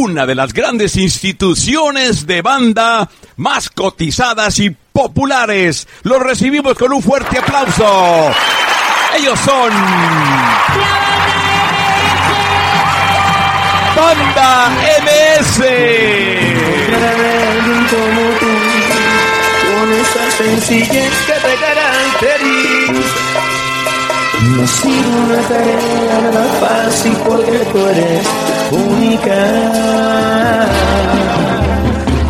una de las grandes instituciones de banda más cotizadas y populares. Los recibimos con un fuerte aplauso. Ellos son... Banda MS. con esa sencillez que te caracteriza. No ha sido una tarea nada fácil porque tú eres única.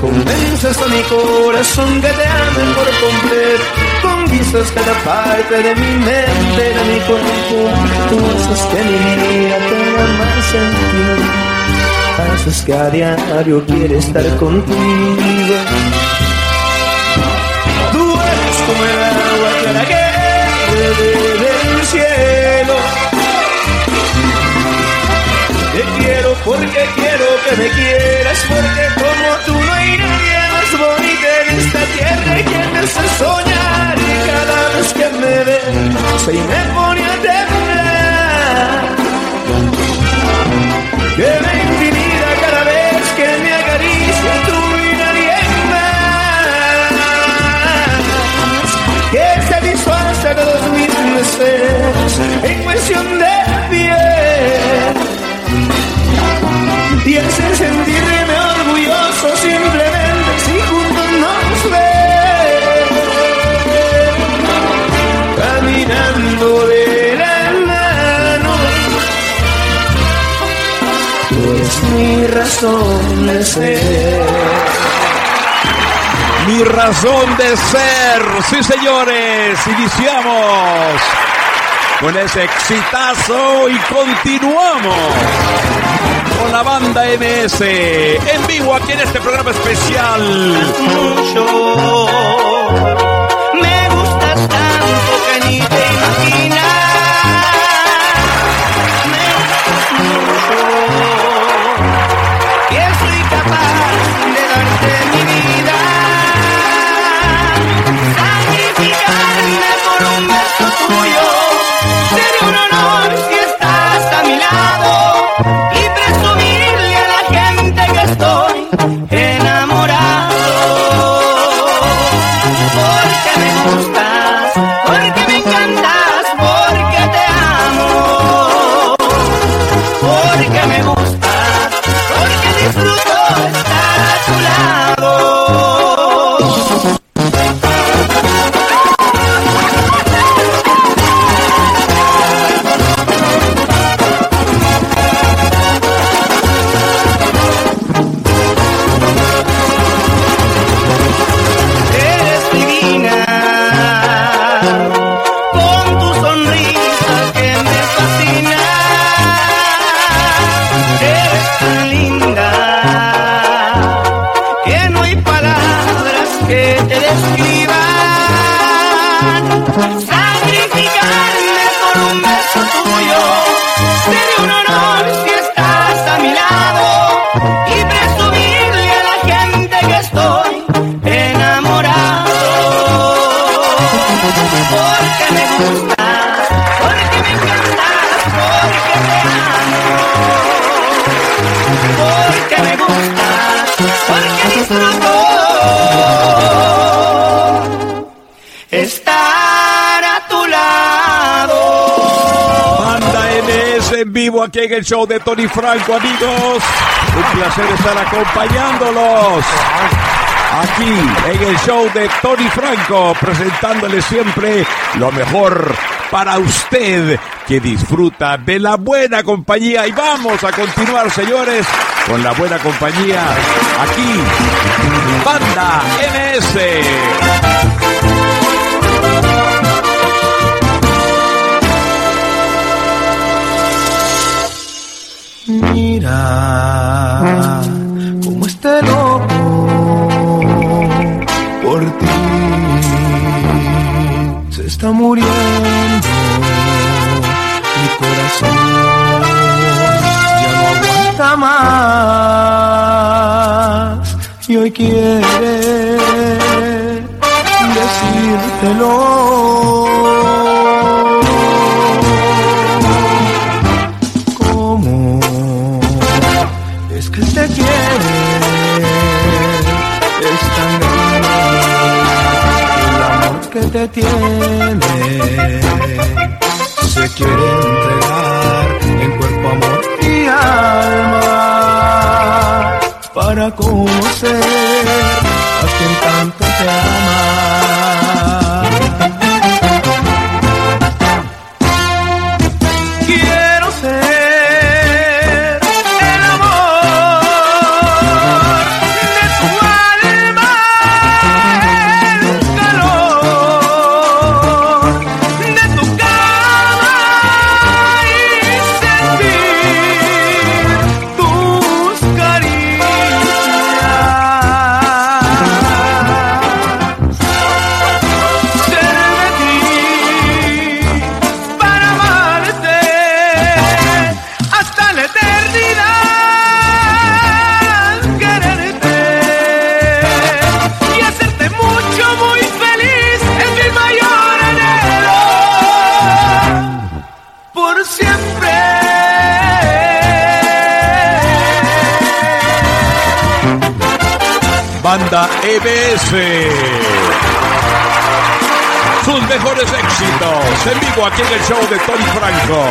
Convences a mi corazón que te amen por completo. Conquistas cada parte de mi mente, de mi cuerpo. Tú haces que mi vida tenga más sentido haces que a diario quiere estar contigo. Tú eres como el agua clara que bebe del cielo. Porque quiero que me quieras, porque como tú no hay nadie más bonita en esta tierra y que me hace soñar. Y cada vez que me ve, se me pone mi razón de ser. Mi razón de ser. Sí, señores, iniciamos con ese exitazo y continuamos con la banda MS en vivo aquí en este programa especial. mucho. Me gustas tanto que ni te Thank you. Aquí en el show de Tony Franco, amigos. Un placer estar acompañándolos. Aquí en el show de Tony Franco, presentándole siempre lo mejor para usted que disfruta de la buena compañía. Y vamos a continuar, señores, con la buena compañía aquí. Banda MS. Mira cómo este loco por ti. Se está muriendo mi corazón. Ya no aguanta más. Y hoy quiere decírtelo tiene se quiere entregar en cuerpo, amor y alma para conocer a quien tanto te ama. Sus mejores éxitos en vivo aquí en el show de Tony Franco.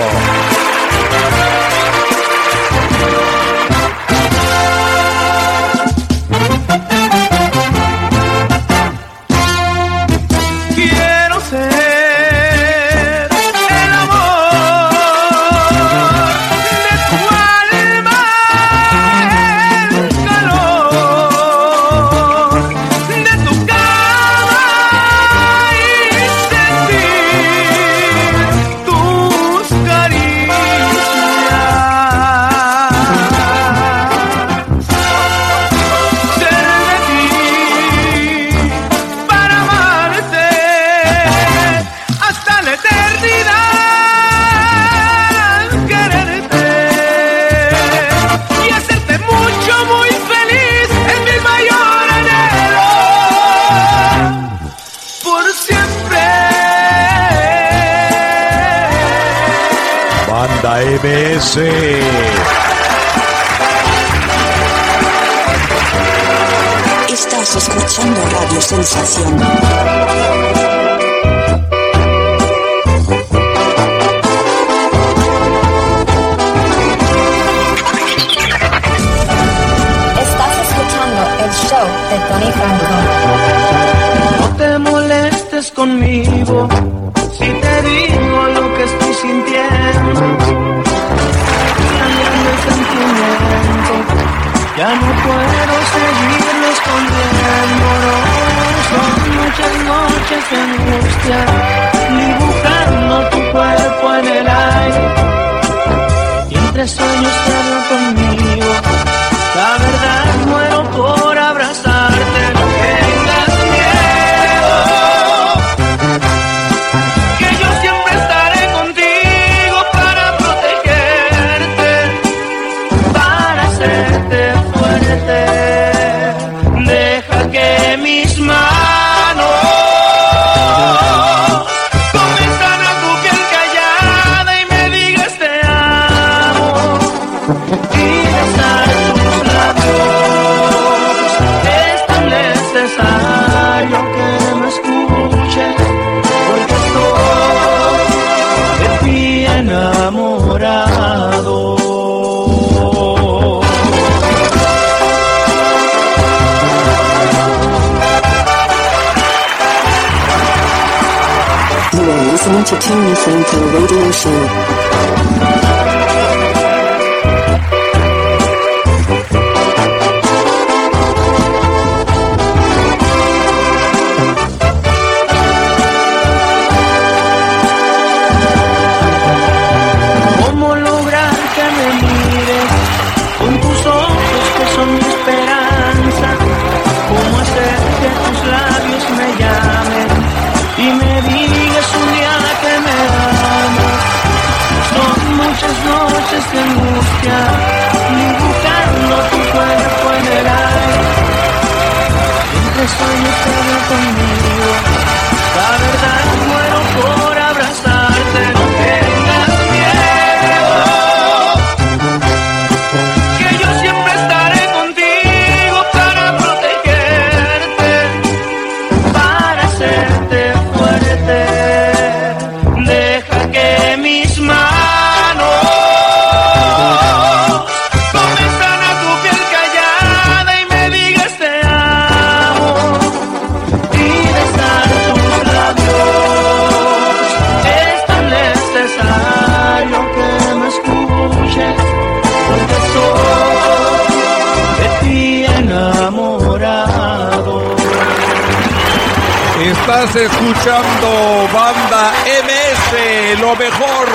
Estás escuchando Banda MS, lo mejor.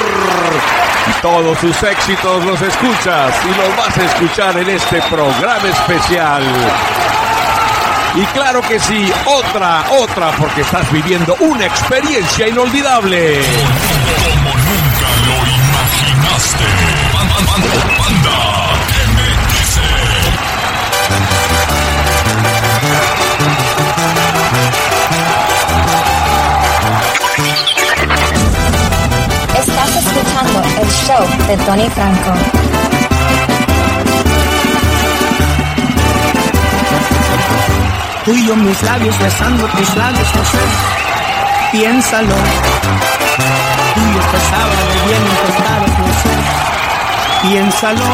Y todos sus éxitos los escuchas y los vas a escuchar en este programa especial. Y claro que sí, otra, otra, porque estás viviendo una experiencia inolvidable. Show de Tony Franco. Tú y yo mis labios besando tus labios, no sé, piénsalo. Tú y yo te sábado bien no sé, piénsalo.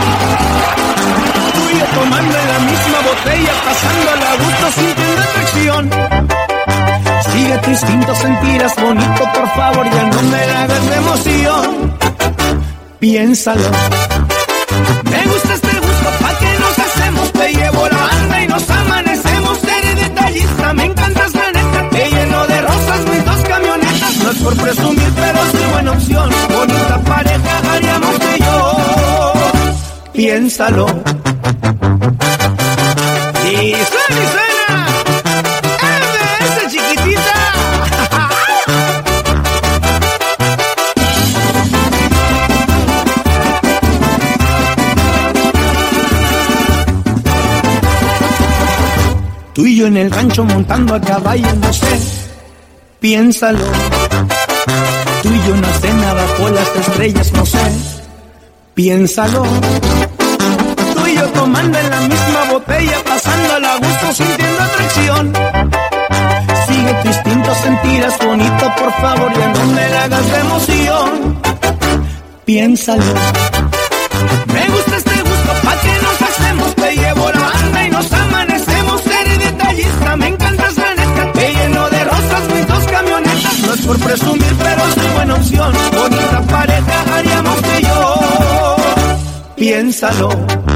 Tú y yo tomando la misma botella, pasando a gusto sintiendo atracción. Sigue tu instinto, sentirás bonito, por favor, ya no me hagas de emoción. Piénsalo. Me gusta este gusto, pa' que nos hacemos, te llevo la banda y nos amanecemos, eres detallista, me encantas la neta, te lleno de rosas mis dos camionetas, no es por presumir, pero soy buena opción, bonita pareja haríamos que yo, piénsalo. Y suena y Tú y yo en el rancho montando a caballo, no sé, piénsalo. Tú y yo en la cena bajo las estrellas, no sé, piénsalo. Tú y yo tomando en la misma botella, pasando a gusto, sintiendo atracción. Sigue tu instinto, sentirás bonito, por favor, ya no me la hagas de emoción. Piénsalo. Me gusta presumir, pero soy buena opción, bonita pareja haríamos que yo, piénsalo.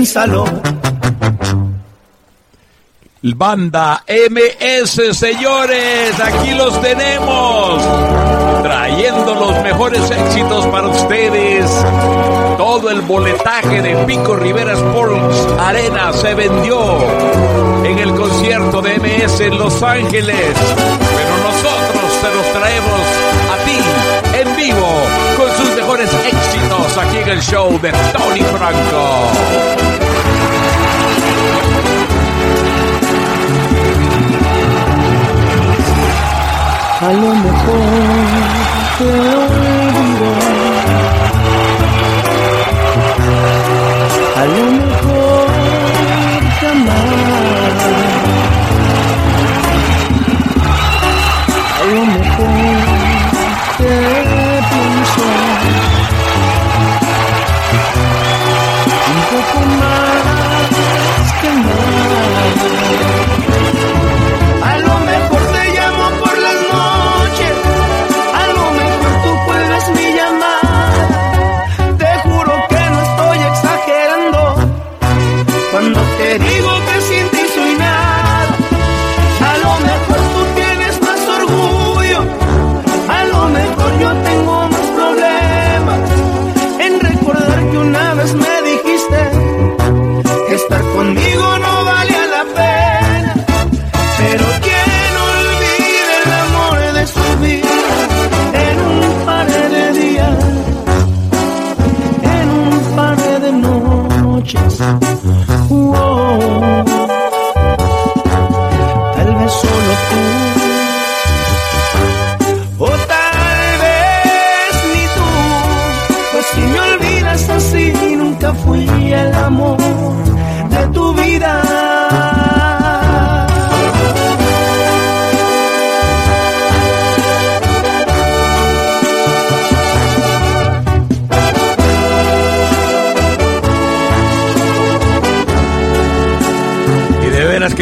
Piénsalo. Banda MS, señores, aquí los tenemos, trayendo los mejores éxitos para ustedes. Todo el boletaje de Pico Rivera Sports Arena se vendió en el concierto de MS en Los Ángeles, pero nosotros se los traemos a ti en vivo aquí en el show de Tony Franco.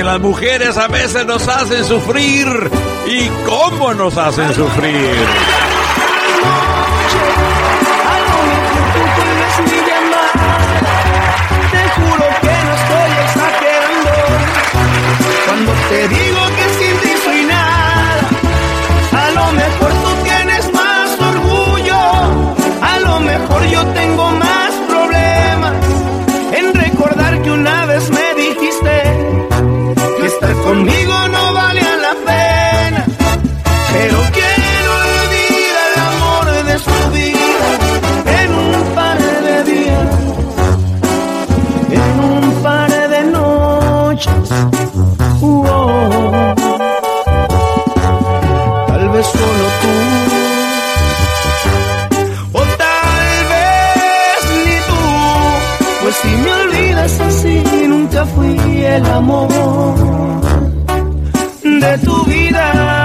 Las mujeres a veces nos hacen sufrir. ¿Y cómo nos hacen sufrir? Te digo que sin ti soy nada. A lo mejor conmigo no valía la pena. Pero quiero olvidar el amor de su vida en un par de días, en un par de noches. Uo. Tal vez solo tú, o tal vez ni tú, pues si me olvidas así, nunca fui el amor de tu vida.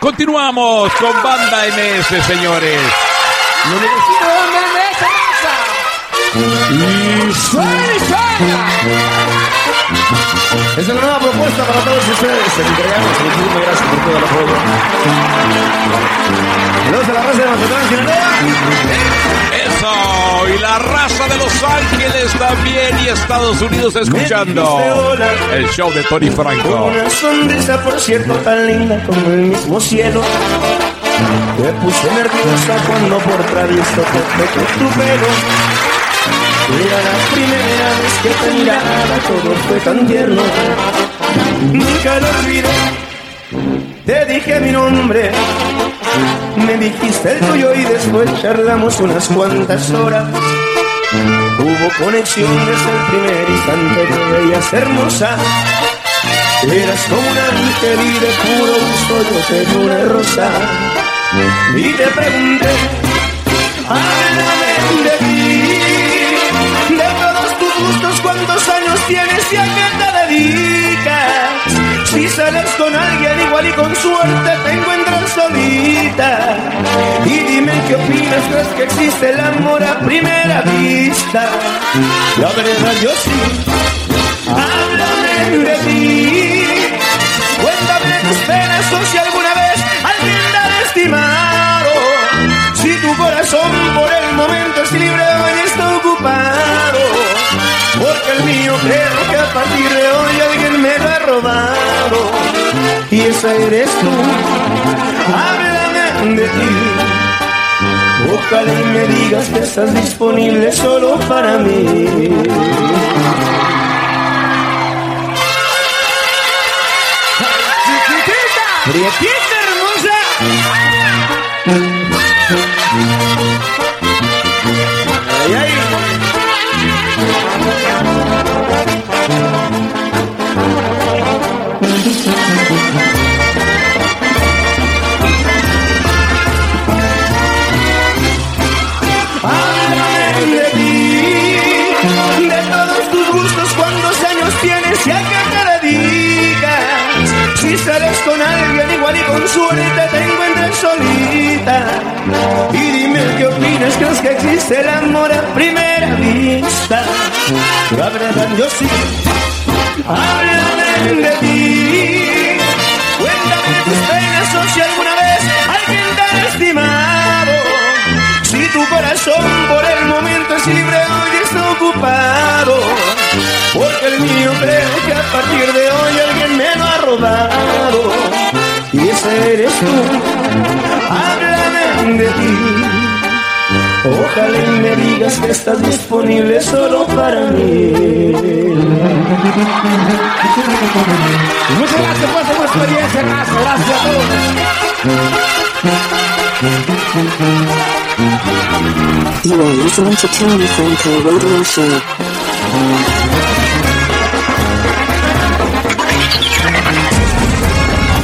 Continuamos con Banda MS, señores. Y suena. Es la nueva propuesta para todos ustedes. Entregamos. Muchísimas gracias por todo el apoyo. Saludos a la raza de Mazatlán, Sinaloa. Eso, y la raza de Los Ángeles también y Estados Unidos escuchando el show de Tony Con Franco. una sonrisa, por cierto, tan linda como el mismo cielo. Te puse nerviosa cuando por travieso te toqué tu pelo. Era la primera vez que te miraba, todo fue tan tierno. Nunca lo olvidé. Te dije mi nombre, me dijiste el tuyo y después charlamos unas cuantas horas. Hubo conexión desde el primer instante, te veías hermosa. Eras como un ángel y de puro gusto yo te una rosa. Y te pregunté, tienes y a qué te dedicas. Si sales con alguien igual y con suerte te encuentras solita. Y dime qué opinas, crees que existe el amor a primera vista. La verdad yo sí, háblame de ti. Cuéntame tus penas o si alguna vez alguien te ha lastimado. Si tu corazón por el momento es libre, mío creo que a partir de hoy alguien me lo ha robado. Y esa eres tú. Háblame de ti. Ojalá y me digas que estás disponible solo para mí. Prietita igual y con suerte te encuentres solita. Y dime qué opinas, crees que existe el amor a primera vista. La verdad yo sí, háblame de ti. Cuéntame tus penas o si alguna vez alguien te ha lastimado. Si tu corazón por el momento es libre, hoy está ocupado. Porque el mío creo que a partir de hoy alguien me lo ha robado. Y ese eres tú. Háblame de ti. Ojalá y me digas que estás disponible solo para mí. Muchas gracias por esta experiencia, gracias, gracias a todos. You are listening to Tony Franco Radio Show.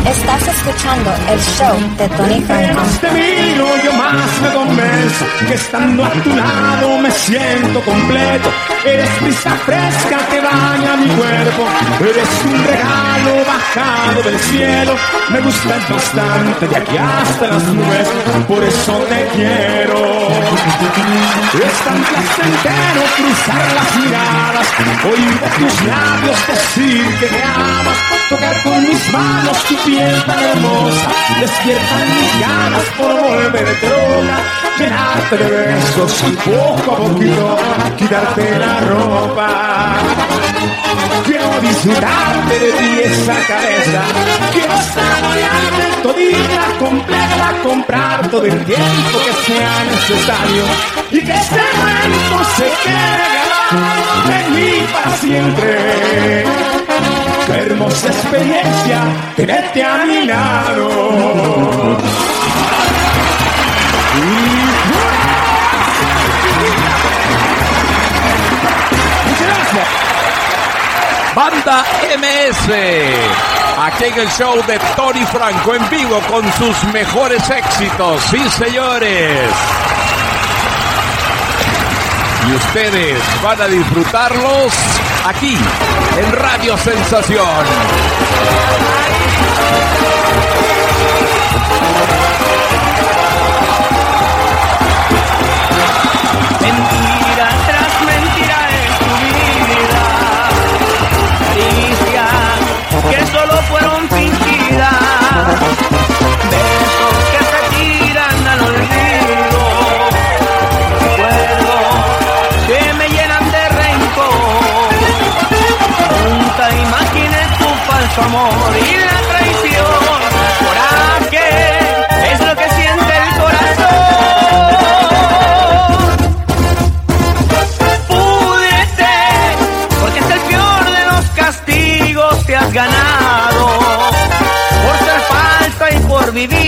Estás escuchando el show de Tony Franco. Te miro, yo más me convenzo que estando a tu lado me siento completo. Eres brisa fresca que baña mi cuerpo. Eres un regalo bajado del cielo. Me gustas bastante de aquí hasta las nubes, por eso te quiero. Es tan placentero cruzar las miradas, oír de tus labios decir que me amas, tocar con mis manos tu piel tan hermosa, despiertan mis ganas por volverte loca, llenarte de besos y poco a poquito quitarte la ropa. Quiero disfrutarte de ti esa cabeza, quiero saborearte todita completa, comprar todo el tiempo que sea necesario y que este momento se quede en mí para. Hermosa experiencia tenerte a mi lado. Banda MS. Aquí en el show de Tony Franco en vivo con sus mejores éxitos. Sí, señores. Y ustedes van a disfrutarlos aquí en Radio Sensación. Y la traición. Coraje es lo que siente el corazón. Púdrete, porque es el peor de los castigos que has ganado. Por ser falsa y por vivir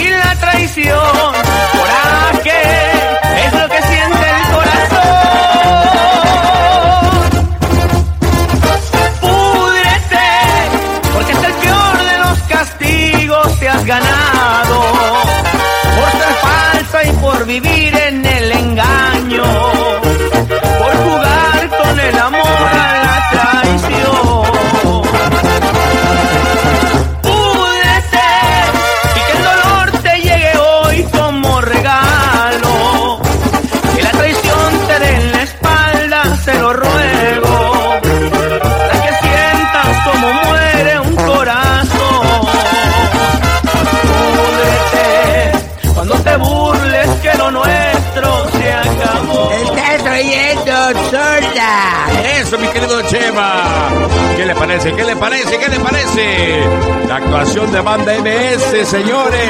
señores.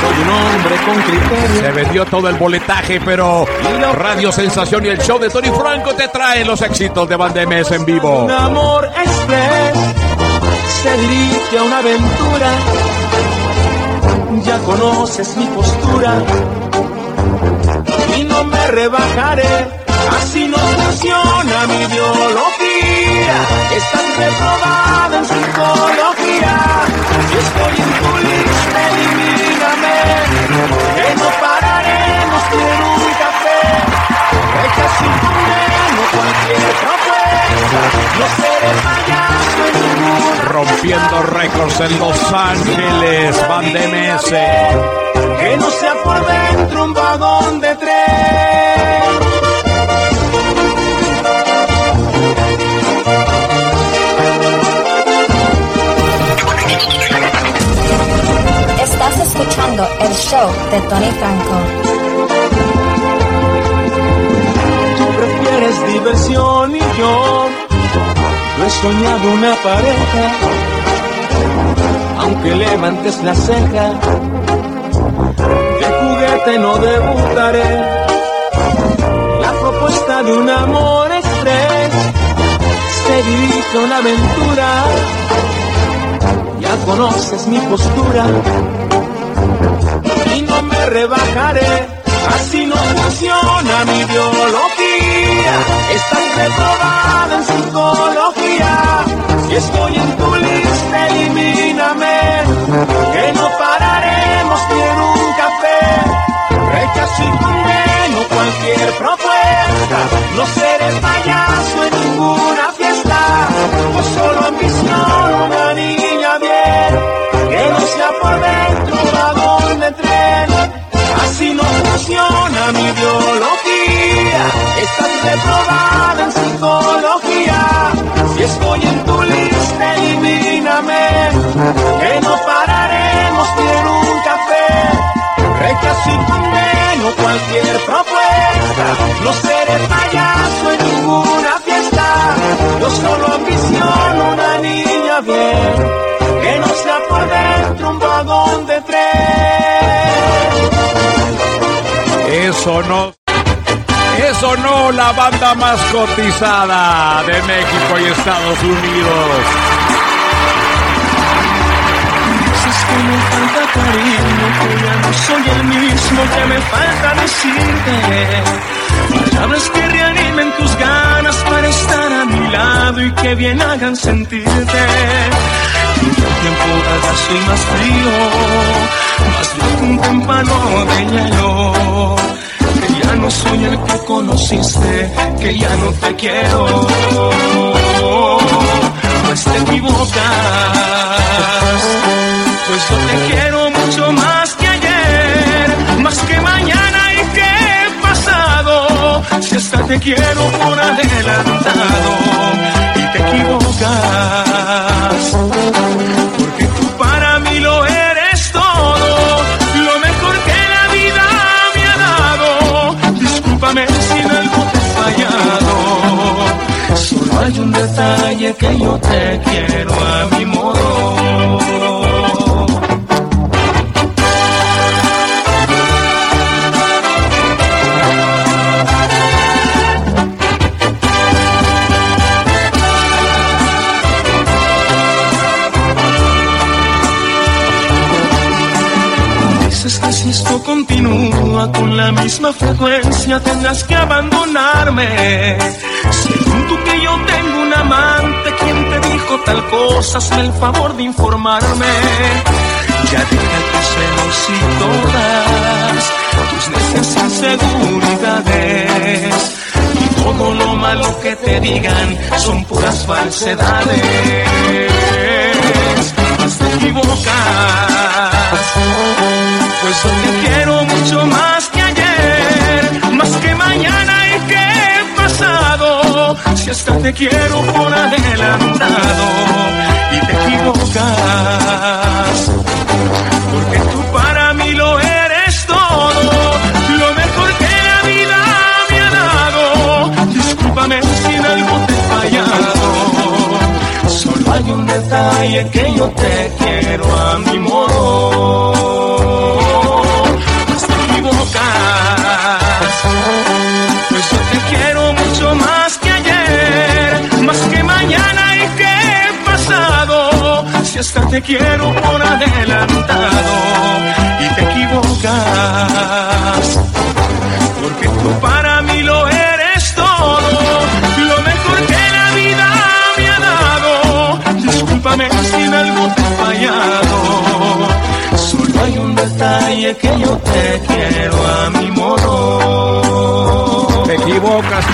Soy un hombre con criterio. Se vendió todo el boletaje, pero Radio Sensación y el show de Tony Franco te traen los éxitos de banda MS en vivo. Un amor express se dirige a una aventura. Ya conoces mi postura y no me rebajaré. Así nos funciona mi biología. Estás reprobada en psicología. Yo estoy en tu lista, elimíname. Que no pararemos en un café. Deja sin condeno cualquier propuesta. No seré payaso en Rompiendo récords en Los Ángeles, banda MS. que no sea por dentro un vagón de tren. Show de Tony Franco. Tú prefieres diversión y yo no he soñado una pareja. Aunque levantes la ceja, de juguete no debutaré. La propuesta de un amor express se dirige a una aventura. Ya conoces mi postura y no me rebajaré. Así no funciona mi biología. Estás reprobada en psicología. Si estoy en tu lista, elimíname. Que no pararemos en un café. Rechazo y condeno cualquier propuesta. No seré payaso en ninguna fiesta. Pues solo ambición, Seré payaso en ninguna fiesta. Yo solo ambiciono una niña bien. Que no sea por dentro un vagón de tren. Eso no. Eso no, la banda más cotizada de México y Estados Unidos. Es que me falta cariño, que ya no soy el mismo que me falta decirte. Palabras que reanimen tus ganas para estar a mi lado y que bien hagan sentirte. Que el tiempo haga soy más frío, más loco un témpano de hielo. Que ya no soy el que conociste, que ya no te quiero. Pues te equivocas pues yo te quiero mucho más te quiero por adelantado y te equivocas, porque tú para mí lo eres todo, lo mejor que la vida me ha dado. Discúlpame si en algo te he fallado. Solo hay un detalle que yo te quiero a mi modo. Si esto continúa con la misma frecuencia tendrás que abandonarme. Según tú que yo tengo un amante, quien te dijo tal cosa, hazme el favor de informarme. Ya deja tus celos y todas tus necias inseguridades. Y todo lo malo que te digan son puras falsedades. Más te equivocas. Pues yo te quiero mucho más que ayer, más que mañana y que pasado. Si hasta te quiero por adelantado y te equivocas. Porque tú para mí lo eres todo, lo mejor que la vida me ha dado. Discúlpame si en algo te he fallado. Solo hay un detalle que yo te quiero a mi modo. Pues yo te quiero mucho más que ayer, más que mañana y que pasado. Si hasta te quiero por adelantado y te equivocas. Porque tú para mí lo eres todo, lo mejor que la vida me ha dado. Discúlpame si en algo te he fallado. Solo hay un detalle que yo te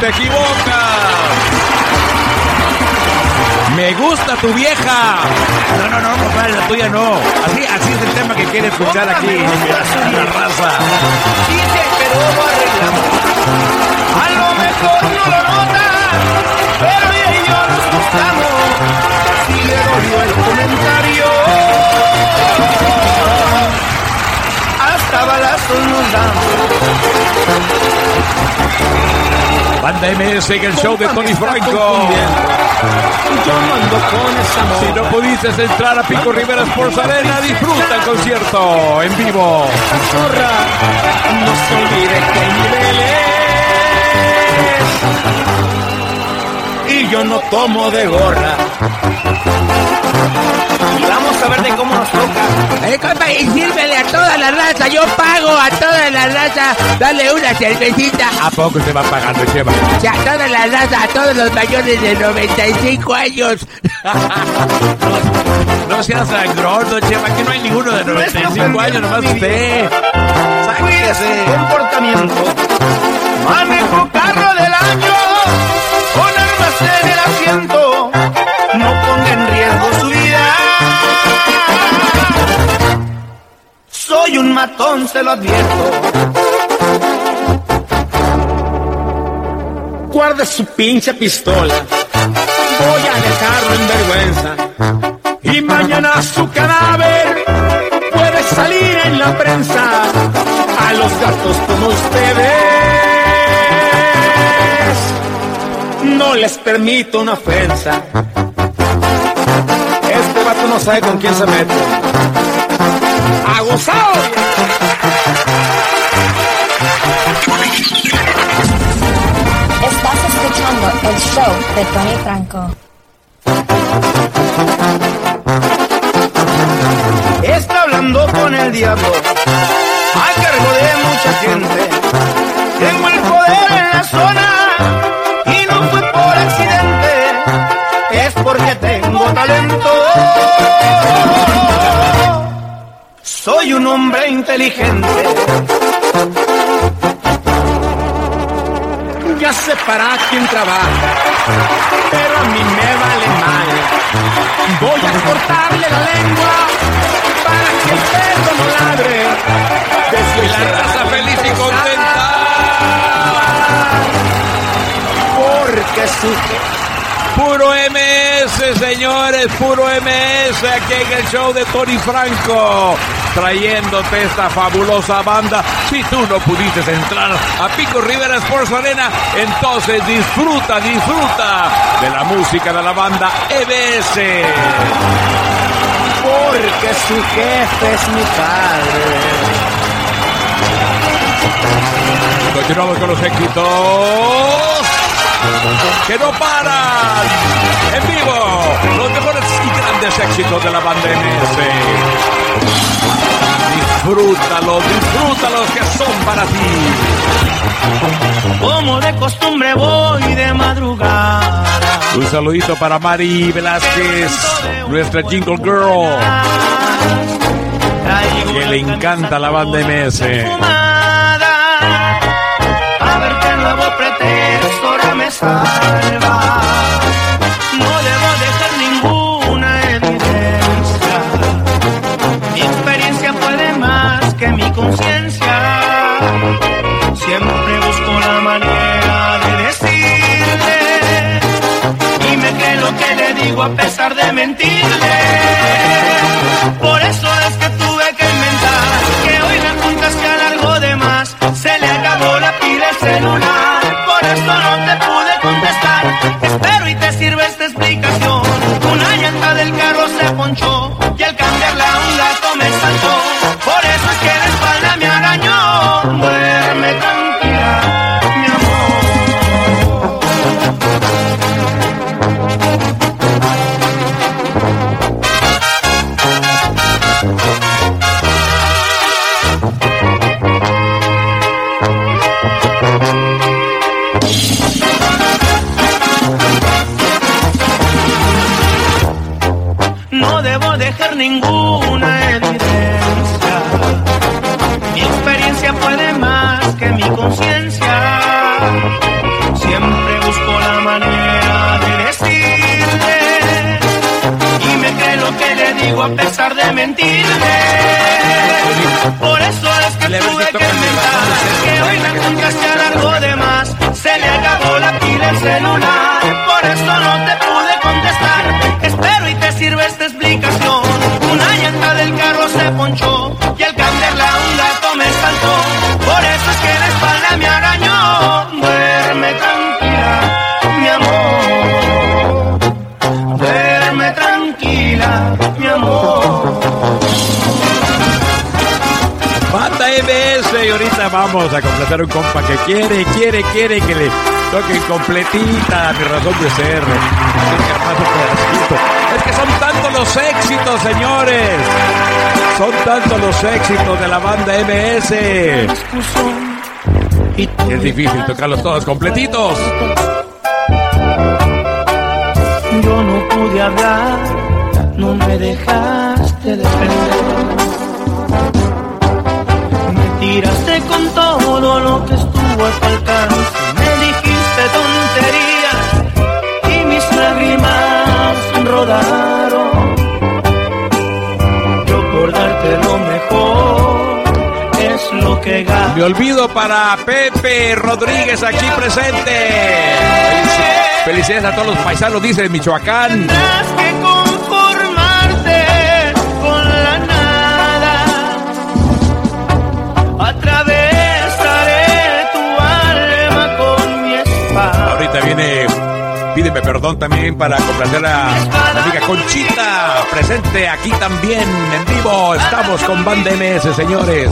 te equivocas. Me gusta tu vieja. No, no, no, compadre, la tuya no. Así, así es el tema que quiere escuchar aquí la raza. Dice que lo arreglamos. A lo mejor no lo nota, pero ella y yo nos gustamos. Si le dolió el comentario, hasta banda. Banda MS en el show de Tony Franco. Si no pudiste entrar a Pico Rivera Sports Arena, disfruta el concierto en vivo. no se olvide que hay niveles. Y yo no tomo de gorra. A ver de cómo nos toca. Eh, compa, y sírvele a toda la raza, yo pago a toda la raza, dale una cervecita. ¿A poco se va pagando? O sea, a toda la raza, a todos los mayores de 95 años. No seas sangrón, Cheva, aquí no hay ninguno de 95 años, nomás usted. Cuide su comportamiento. Manejo carro del año Matón, se lo advierto. Guarde su pinche pistola. Voy a dejarlo en vergüenza. Y mañana su cadáver puede salir en la prensa a los gatos como ustedes. No les permito una ofensa. Este vato no sabe con quién se mete. ¡Aguzado! Estás escuchando el show de Tony Franco. Está hablando con el diablo hombre inteligente. Ya sé para quién trabaja, pero a mí me vale mal. Voy a cortarle la lengua para que el perro no ladre. Desde La raza feliz y contenta. Porque su Puro MS, señores, puro MS aquí en el show de Tony Franco, trayéndote esta fabulosa banda. Si tú no pudiste entrar a Pico Rivera Sports Arena, entonces disfruta, disfruta de la música de la banda EBS. porque su jefe es mi padre. Continuamos con los éxitos que no paran. En vivo, los mejores y grandes éxitos de la banda MS. Disfrútalos, disfrútalos que son para ti. Como de costumbre voy de madrugada. Un saludito para Mari Velázquez, nuestra Jingle Girl, que le encanta la banda MS. No debo dejar ninguna evidencia. Mi experiencia puede más que mi conciencia. Siempre busco la manera de decirle. Y me cree lo que le digo a pesar de mentirle. Por eso celular. vamos a completar un compa que quiere, quiere, quiere que le toquen completita mi razón de ser. Es, que son tantos los éxitos, señores. Son tantos los éxitos de la banda MS. Es difícil tocarlos todos completitos. Yo no pude hablar, no me dejaste defender. Me tiraste con todo lo que estuvo a tu alcance. Me dijiste tonterías y mis lágrimas rodaron. Recordarte lo mejor es lo que gano. Me olvido para Pepe Rodríguez aquí presente. Felicidades a todos los paisanos, dice Michoacán. Pedirme perdón también para complacer a la amiga Conchita, presente aquí también en vivo. Estamos con Band MS, señores.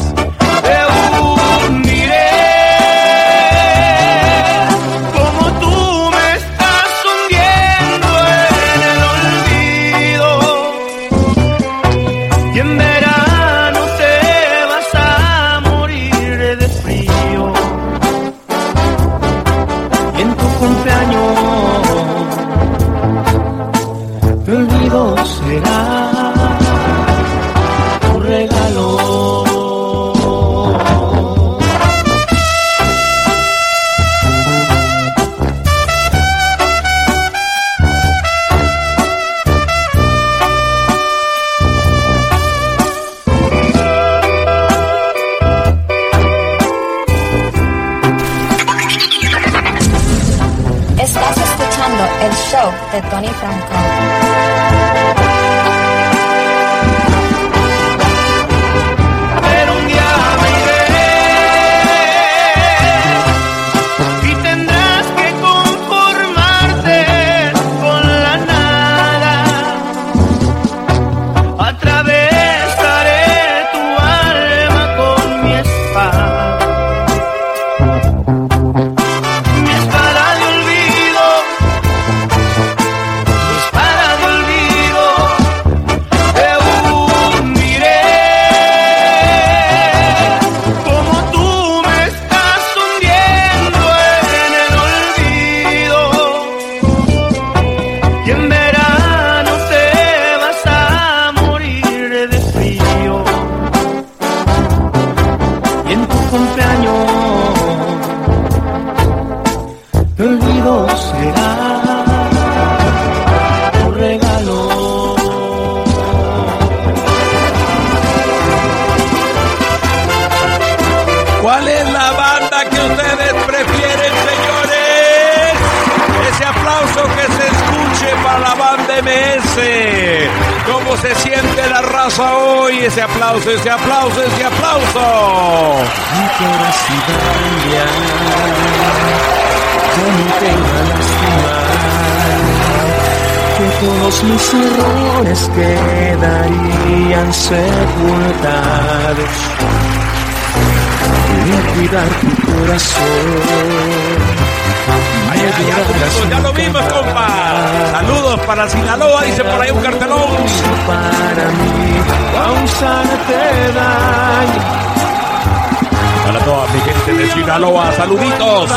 Saluditos.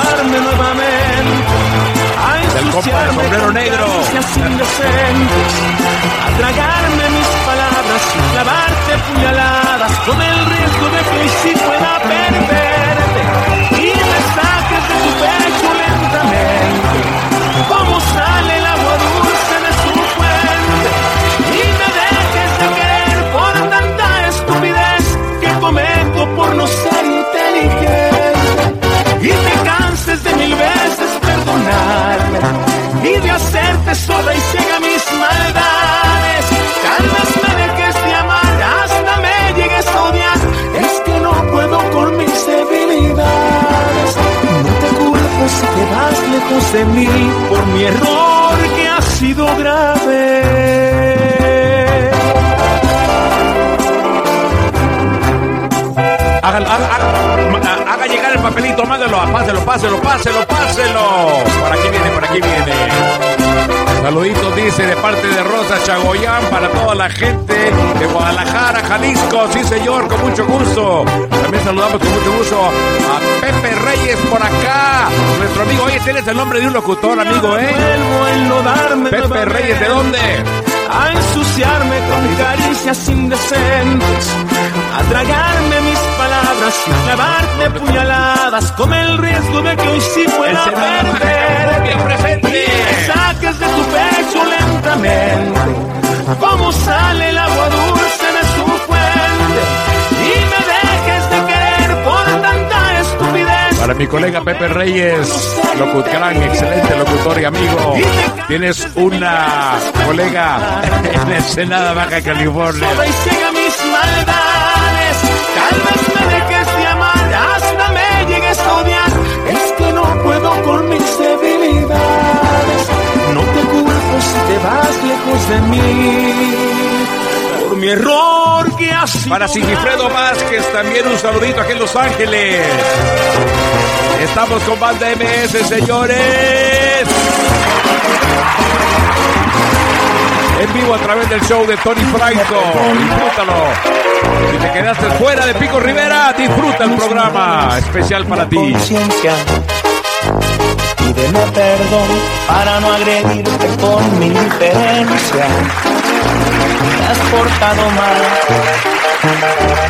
Del compa de sombrero negro. y ciega mis maldades. Tal vez me dejes de amar, hasta me llegues a odiar. Es que no puedo con mis debilidades. No te culpo si te vas lejos de mí por mi error que ha sido grave. Hágalo, hágalo, haga, llegar el papelito, mándelo, páselo, páselo, páselo, páselo. Por aquí viene, por aquí viene. Saluditos dice de parte de Rosa Chagoyán para toda la gente de Guadalajara, Jalisco. Sí, señor, con mucho gusto. También saludamos con mucho gusto a Pepe Reyes por acá. Nuestro amigo, oye, tienes el nombre de un locutor, amigo, ¿eh? Pepe Reyes, ¿de dónde? A ensuciarme con caricias indecentes, a tragarme mis palabras y a clavarte puñaladas con el riesgo de que hoy sí pueda perder. bien presente. Saques de tu pecho lentamente, como sale el agua dulce de su fuente, y me dejes de querer por tanta estupidez. Para mi colega Pepe Reyes, locutor, gran, excelente locutor y amigo. Tienes una colega en Ensenada, Baja California. Te vas lejos de mí. Por mi error que ha sido Para Sigifredo Vázquez, también un saludito aquí en Los Ángeles. Estamos con Banda MS, señores. En vivo a través del show de Tony Franco. Disfrútalo. Si te quedaste fuera de Pico Rivera, disfruta el programa especial para ti. Pídeme perdón para no agredirte con mi indiferencia. Me has portado mal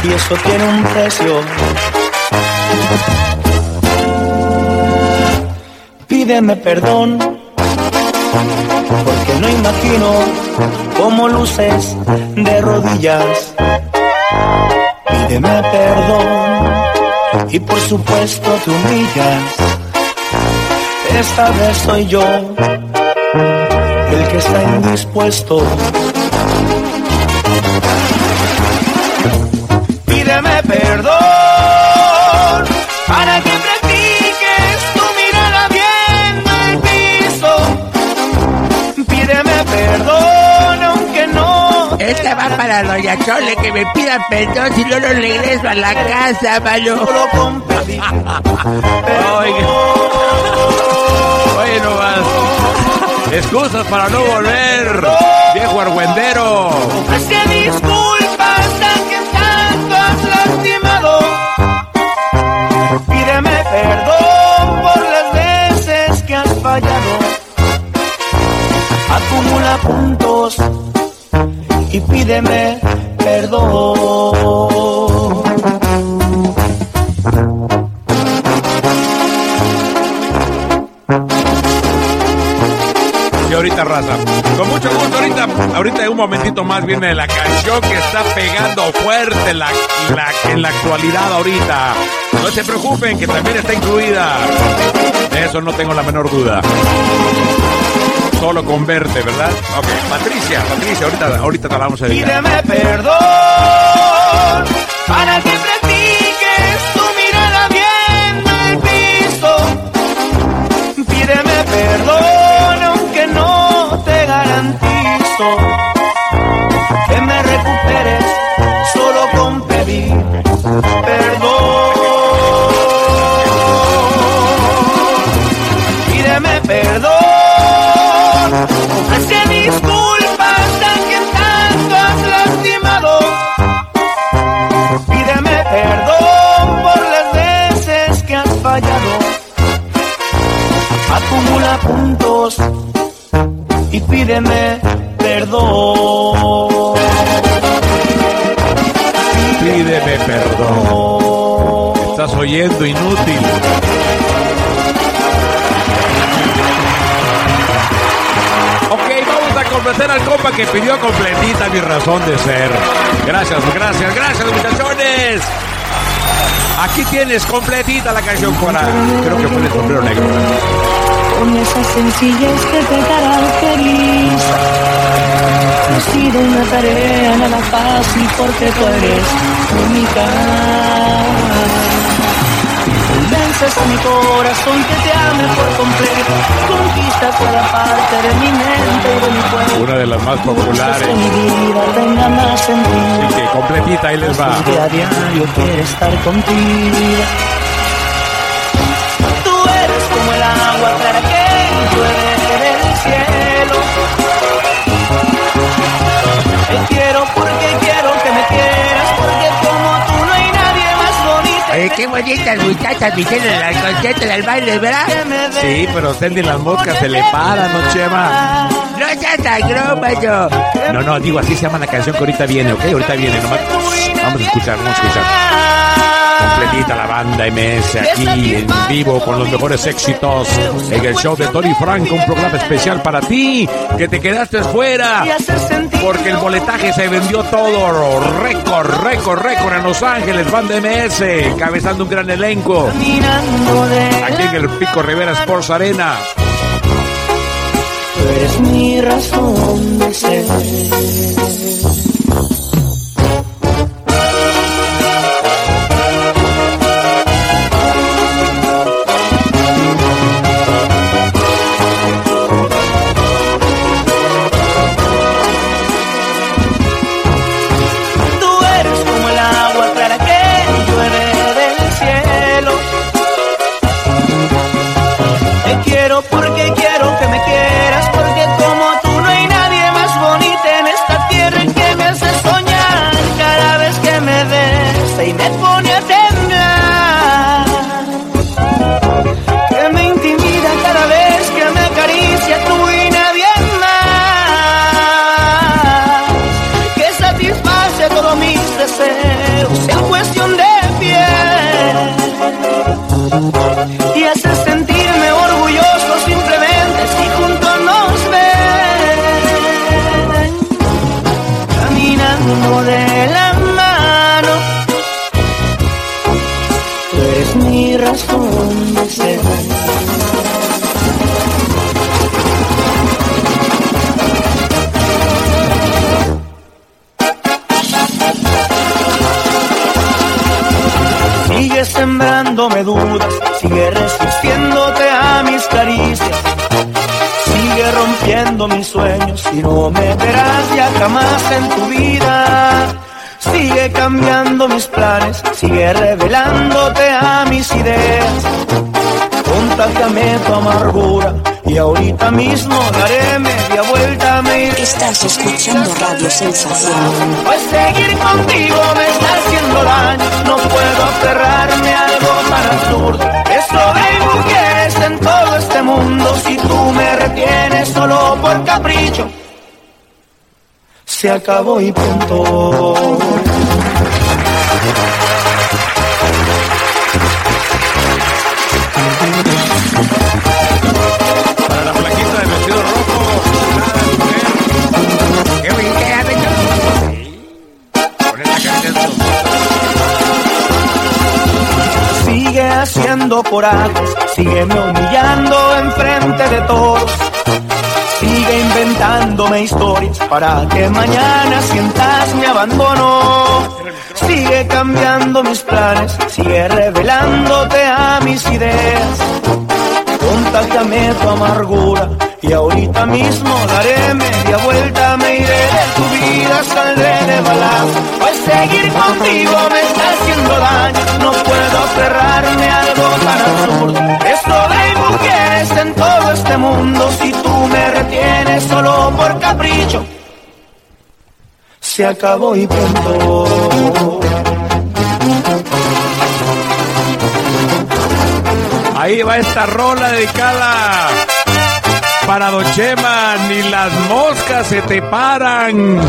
y eso tiene un precio. Pídeme perdón porque no imagino cómo luces de rodillas. Pídeme perdón y por supuesto te humillas. Esta vez soy yo el que está indispuesto. Pídeme perdón para que practiques tu mirada viendo el piso. Pídeme perdón aunque no Esta va para Doña Chole, que me pida perdón si no lo regreso a la casa, pedir Oiga. Excusas para no volver. Viejo argüendero. Ofrece disculpas a quien tanto has lastimado. Pídeme perdón por las veces que has fallado. Acumula puntos y pídeme perdón. Ahorita raza. Con mucho gusto, ahorita, ahorita en un momentito más viene la canción que está pegando fuerte la, la- en la actualidad ahorita. No se preocupen que también está incluida. De eso no tengo la menor duda. Solo con verte, ¿verdad? Ok, Patricia, Patricia, ahorita, ahorita te la vamos a dedicar. Pídeme perdón para que practiques tu mirada viendo el piso. Pídeme perdón garantizo que me recuperes solo con pedir perdón. Pídeme perdón, ofrece disculpas a quien tanto has lastimado. Pídeme perdón por las veces que has fallado. Acumula puntos pídeme perdón. Pídeme perdón. Estás oyendo inútil. Ok, vamos a complacer al compa que pidió completita mi razón de ser. Gracias, gracias, gracias, muchachones. Aquí tienes completita la canción para. Creo que fue el sombrero negro. Con esa sencillez que te hará feliz. No ha sido una tarea nada fácil porque tú eres única. Convences a mi corazón que te ame por completo. Conquista cada parte de mi mente y de mi cuerpo. Una de las más populares. que mi vida tenga más sentido. Así que completita, ahí les va. Que a diario quiere estar contigo. Cielo. Te quiero porque quiero que me quieras, porque como tú no hay nadie más bonito. Oye, qué bonitas muchachas vinieron al concierto del baile, ¿verdad? Sí, pero Sandy las moscas se le paran, ¿no, Chema? No seas tan gromayo. No, no, digo, así se llama la canción que ahorita viene, ¿ok? Ahorita viene, nomás. Vamos a escuchar, vamos a escuchar. Completita la banda MS aquí en vivo con los mejores éxitos en el show de Tony Franco, un programa especial para ti que te quedaste fuera porque el boletaje se vendió todo, récord, récord, récord en Los Ángeles, banda MS, encabezando un gran elenco aquí en el Pico Rivera Sports Arena. Tú eres mi razón de ser. Y no me verás ya jamás en tu vida. Sigue cambiando mis planes, sigue revelándote a mis ideas. Contáctame tu amargura y ahorita mismo daré media vuelta, me. Estás escuchando Radio Sensación. Pues seguir contigo me está haciendo daño. No puedo aferrarme a algo tan absurdo. Eso hay mujeres en todo este mundo. Si tú me retienes solo por capricho, se acabó y punto. Para la flaquita de vestido rojo. Qué Beto. Con esta canción. Sigue haciendo corajes, sígueme humillando enfrente de todos. Para que mañana sientas mi abandono. Sigue cambiando mis planes, sigue revelándote a mis ideas. Contáctame tu amargura y ahorita mismo daré media vuelta, me iré de tu vida, saldré de balazo. Pues seguir contigo me está haciendo daño, no puedo aferrarme a algo tan absurdo. Esto hay mujeres en todo este mundo, si tú me retienes solo por capricho, se acabó y punto. Ahí va esta rola dedicada para Don Chema. Ni las moscas se te paran.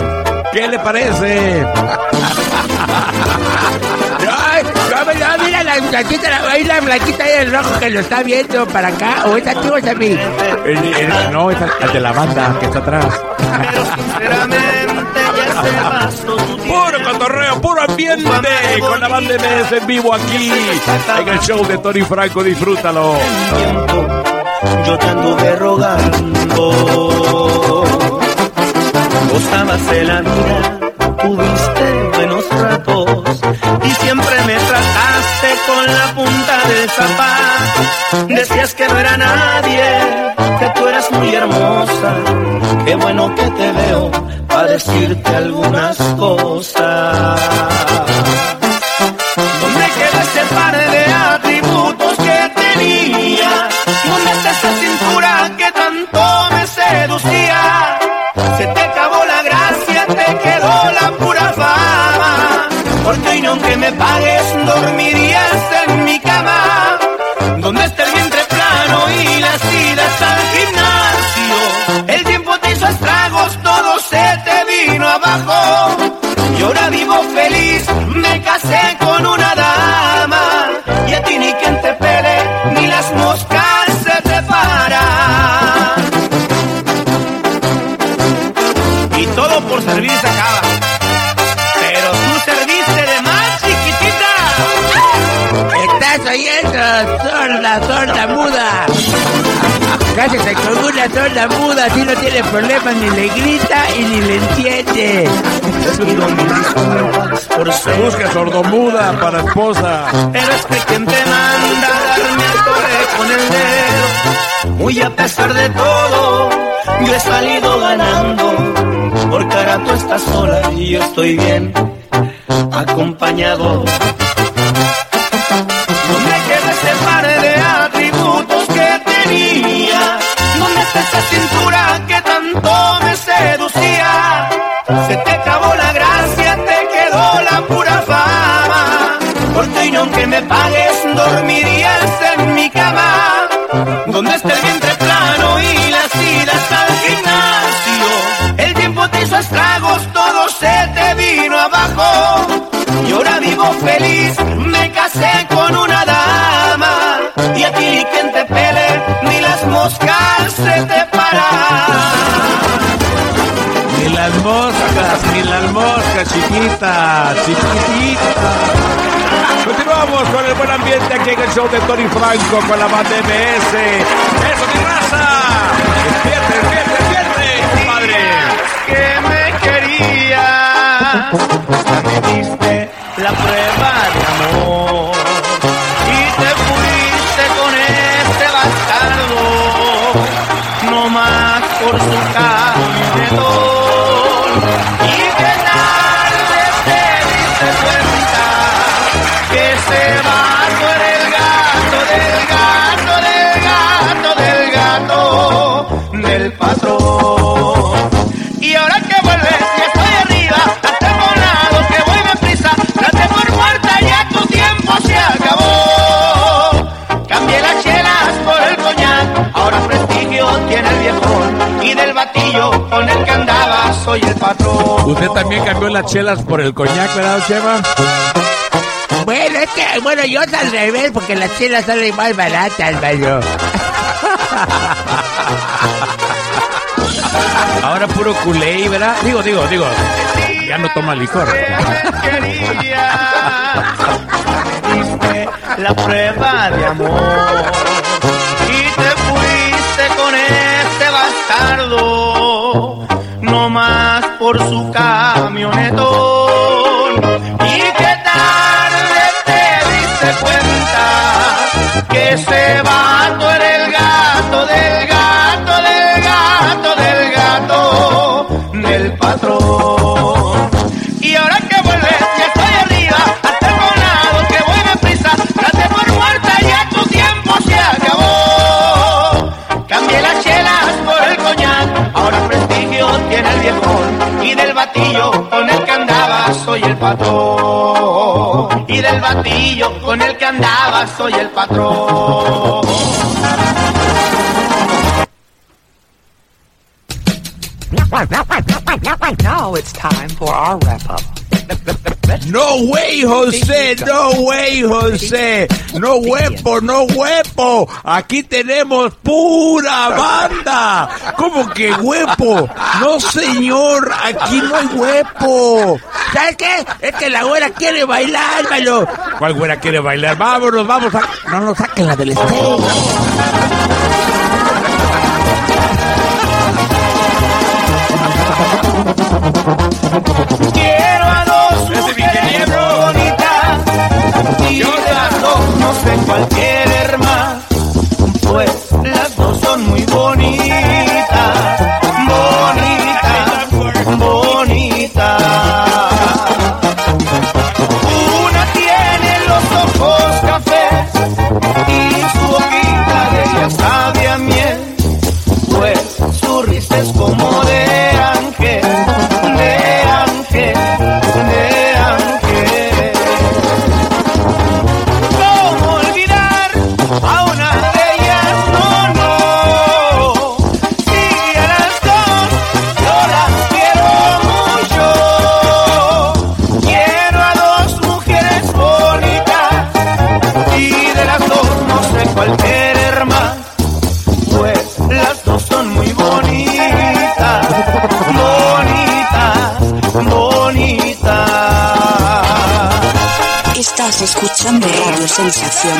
¿Qué le parece? No, no, mira la muchachita, la, ahí la blanquita del rojo que lo está viendo para acá. O está tú, o está a mí. El- el- no, es el de la banda que está atrás. Pero sinceramente Puro cotorreo, puro ambiente con la banda MS en vivo aquí en el show de Tony Franco. Disfrútalo. yo te anduve rogando. Gozabas de la vida, tuviste buenos ratos y siempre me trataste con la punta del zapato. Decías que no era nadie, que tú eras muy hermosa. Qué bueno que te veo a decirte algunas cosas. No me queda este par de atributos que tenía, no me está esa cintura que tanto me seducía. Se te acabó la gracia, te quedó la pura fama, porque hoy no aunque me pagues dormirías abajo. Y ahora vivo feliz, me casé con una dama. Y a ti ni quien te pele, ni las moscas se te. Y todo por servir se acaba. Pero tú serviste de más, chiquitita. Estás oyendo, sorda, sorda. Cállate con una sorda muda, así no tiene problemas, ni le grita y ni le entiende. Por ser Busca sordomuda para esposa. Pero es que quien te manda darme el tole con el dedo. Muy a pesar de todo, yo he salido ganando. Porque ahora tú estás sola y yo estoy bien acompañado. Esa cintura que tanto me seducía? Se te acabó la gracia, te quedó la pura fama. Porque no aunque me pagues, dormirías en mi cama. ¿Dónde está el vientre plano y las idas al gimnasio? El tiempo te hizo estragos, todo se te vino abajo. Y ahora vivo feliz, me casé con una dama. Y a ti quien te pele, ni las moscas se te. Ni las moscas, ni las moscas, chiquita, chiquitita. Continuamos con el buen ambiente aquí en el show de Tony Franco con la banda MS. ¡Eso, mi raza! ¡Despierte, despierte, despierte, compadre! que me quería. Ya me diste la prueba de amor por su camionetón. Y que tarde te diste cuenta que ese vato era el gato, del gato, del gato, del gato, del patrón. Soy el patrón. Usted también cambió las chelas por el coñac, ¿verdad, Chema? Bueno, es que, bueno, yo al revés, porque las chelas salen más baratas, mano. Ahora puro culé, ¿verdad? Digo, digo, digo. Ya no toma licor. la prueba de amor bastardo, no más por su camionetón. Y que tarde te diste cuenta que ese vato era el patrón. Y del batillo con el que andaba soy el patrón. Now it's time for our wrap up. No way, José, no way, José. No huepo, no huepo. Aquí tenemos pura banda. ¿Cómo que huepo? No, señor, aquí no hay huepo. ¿Sabes qué? Es que la güera quiere bailar, mano. ¿Cuál güera quiere bailar? Vámonos, vamos a... No nos saquen la del estrella. Dos no sé cuál querer más, pues las dos son muy bonitas, Sensación.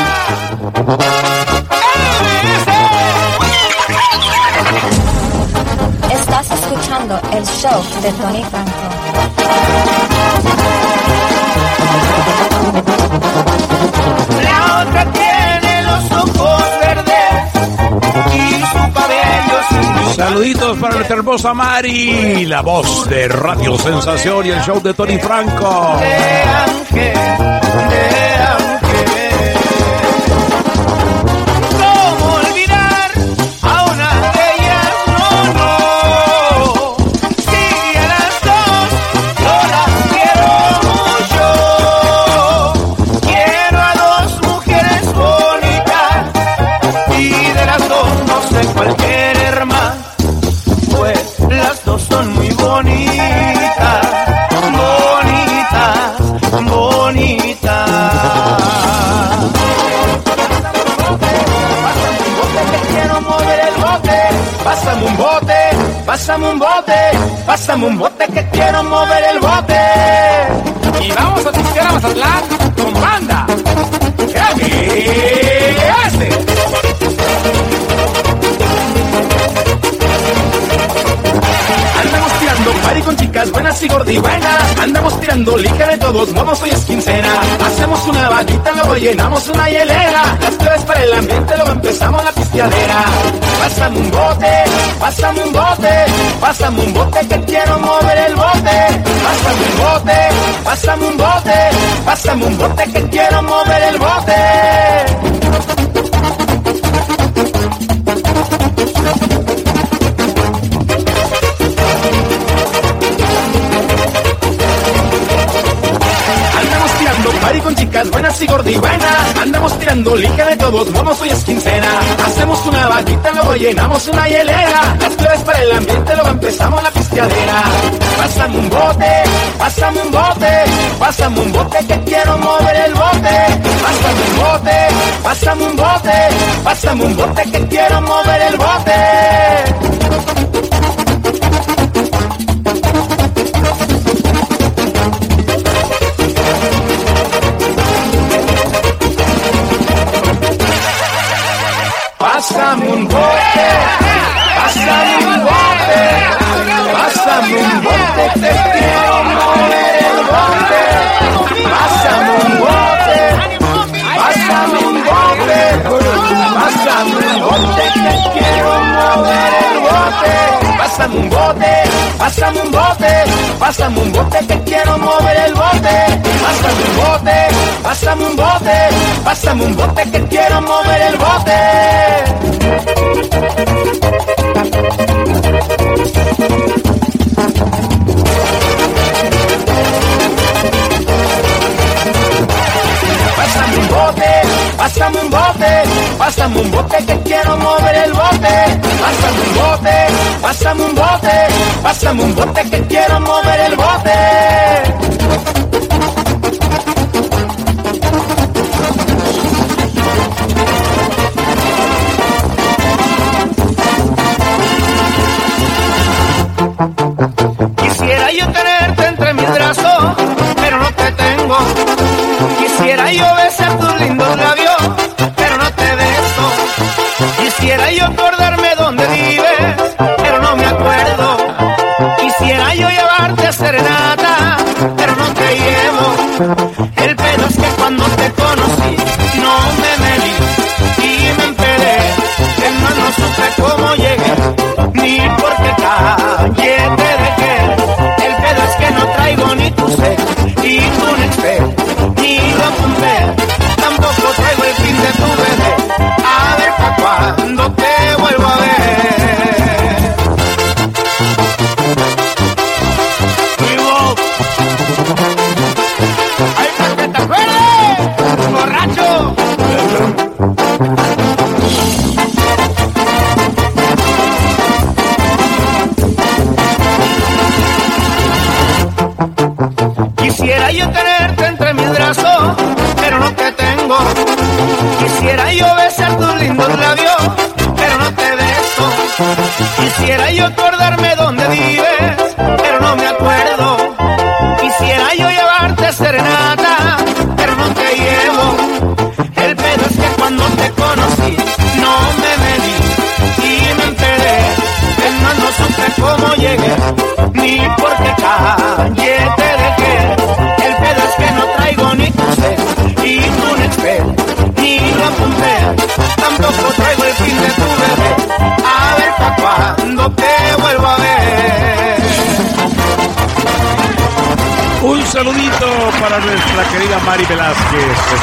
Estás escuchando el show de Tony Franco. La otra tiene los ojos verdes y su cabello sin Saluditos para nuestra hermosa Mari, la voz de Radio Sensación y el show de Tony Franco. de ángel, de ángel. Pásame un bote que quiero mover el bote. Y vamos a pistear a Mazatlán y gordibuenas. Andamos tirando liga de todos modos, hoy es quincena. Hacemos una vaquita, luego llenamos una hielera. Las claves para el ambiente, luego empezamos la pisteadera. Pásame un bote, pásame un bote, pásame un bote que quiero mover el bote. Pásame un bote, pásame un bote, pásame un bote que quiero mover el bote. Tirando liga de todos modos, hoy es quincena. Hacemos una vaquita, luego llenamos una hielera. Las claves para el ambiente, luego empezamos la pisteadera. Pásame un bote, pásame un bote, pásame un bote que quiero mover el bote. Pásame un bote, pásame un bote, pásame un bote que quiero mover el bote. Pásame un bote, que quiero mover el bote. Pásame un bote, pásame un bote, pásame un bote, que quiero mover el bote. Pásame un bote, pásame un bote que quiero mover el bote. Pásame un bote, pásame un bote, pásame un bote que quiero mover el bote.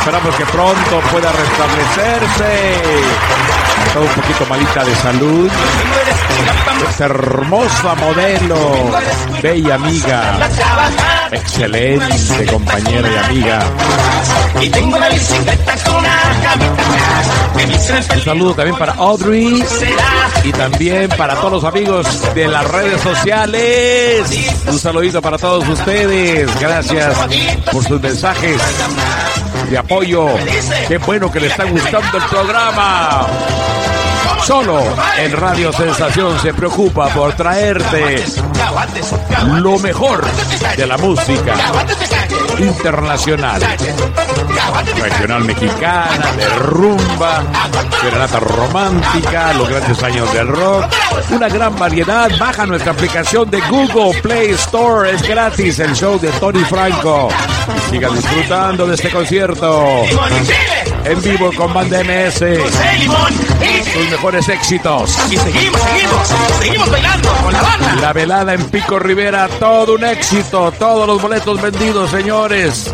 Esperamos que pronto pueda restablecerse. Está un poquito malita de salud. Es hermosa modelo, bella amiga, excelente compañera y amiga. Un saludo también para Audrey y también para todos los amigos de las redes sociales. Un saludito para todos ustedes. Gracias por sus mensajes de apoyo. Qué bueno que le está gustando el programa. Solo en Radio Sensación se preocupa por traerte lo mejor de la música internacional, regional mexicana, de rumba, serenata romántica, los grandes años del rock, una gran variedad. Baja nuestra aplicación de Google Play Store, es gratis el show de Tony Franco. Sigan disfrutando de este concierto. En vivo con Banda MS, sus mejores éxitos. Y seguimos, seguimos, seguimos bailando con la banda. La velada en Pico Rivera, todo un éxito, todos los boletos vendidos, señores.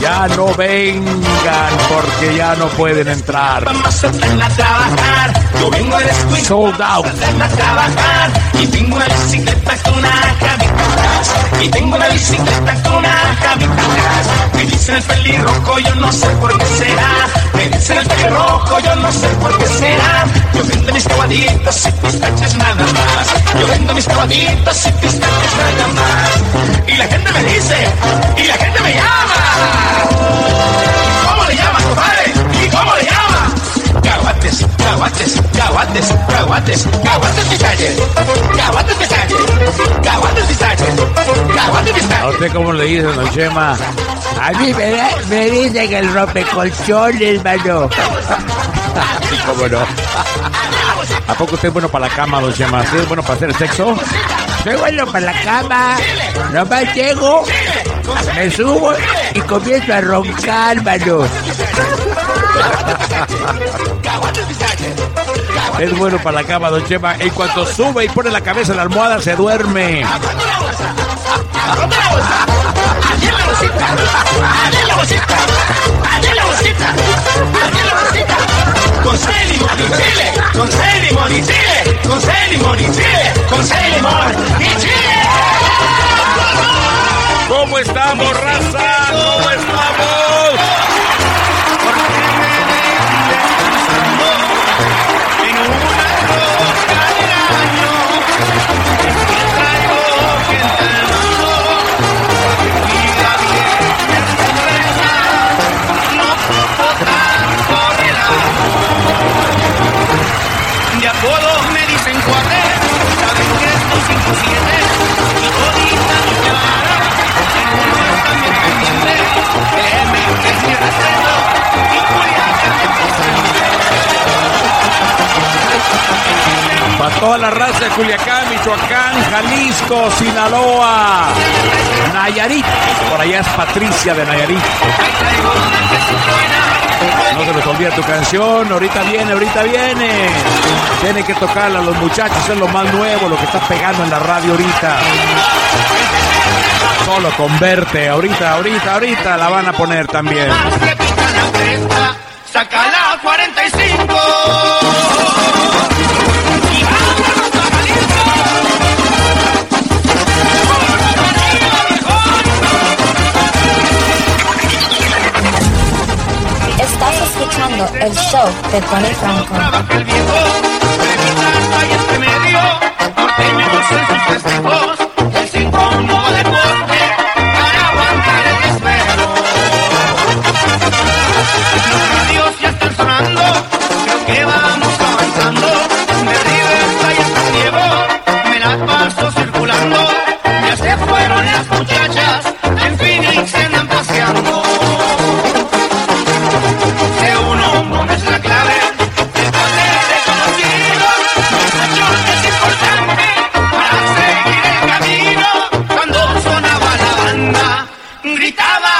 Ya no vengan porque ya no pueden entrar. Vamos a trabajar. Yo vengo a la escuela. Sold out. Hacerla trabajar. Y tengo una bicicleta con una atrás. Y tengo una bicicleta con una atrás. Me dicen el pelirrojo, yo no sé por qué será. Me dicen el pelirrojo, yo no sé por qué será. Yo vendo mis cabaditos y pistaches nada más. Yo vendo mis cabaditos y pistaches nada más. Y la gente me dice, y la gente me llama. Caguates, caguates, caguates, caguates, caguates pistaches, caguates pistaches, caguates pistaches, caguates ¿A pistaches. usted cómo le dicen, don Chema? A mí me, da- me dicen el rompecolchones, mano. Sí, cómo no. ¿A poco usted es bueno para la cama, don Chema? ¿Usted es bueno para hacer sexo? Soy bueno para la cama. Nomás llego, me subo y comienzo a roncar, mano. Es bueno para la cama, don Chema. En cuanto sube y pone la cabeza en la almohada, se duerme. Allí en la bolsita, allí Para toda la raza de Culiacán, Michoacán, Jalisco, Sinaloa, Nayarit. Por allá es Patricia de Nayarit. No se les olvide tu canción. Ahorita viene, ahorita viene. Tiene que tocarla a los muchachos. Es lo más nuevo, lo que está pegando en la radio ahorita. Solo converte. Ahorita, ahorita, ahorita la van a poner también. El show de Tony Franco. El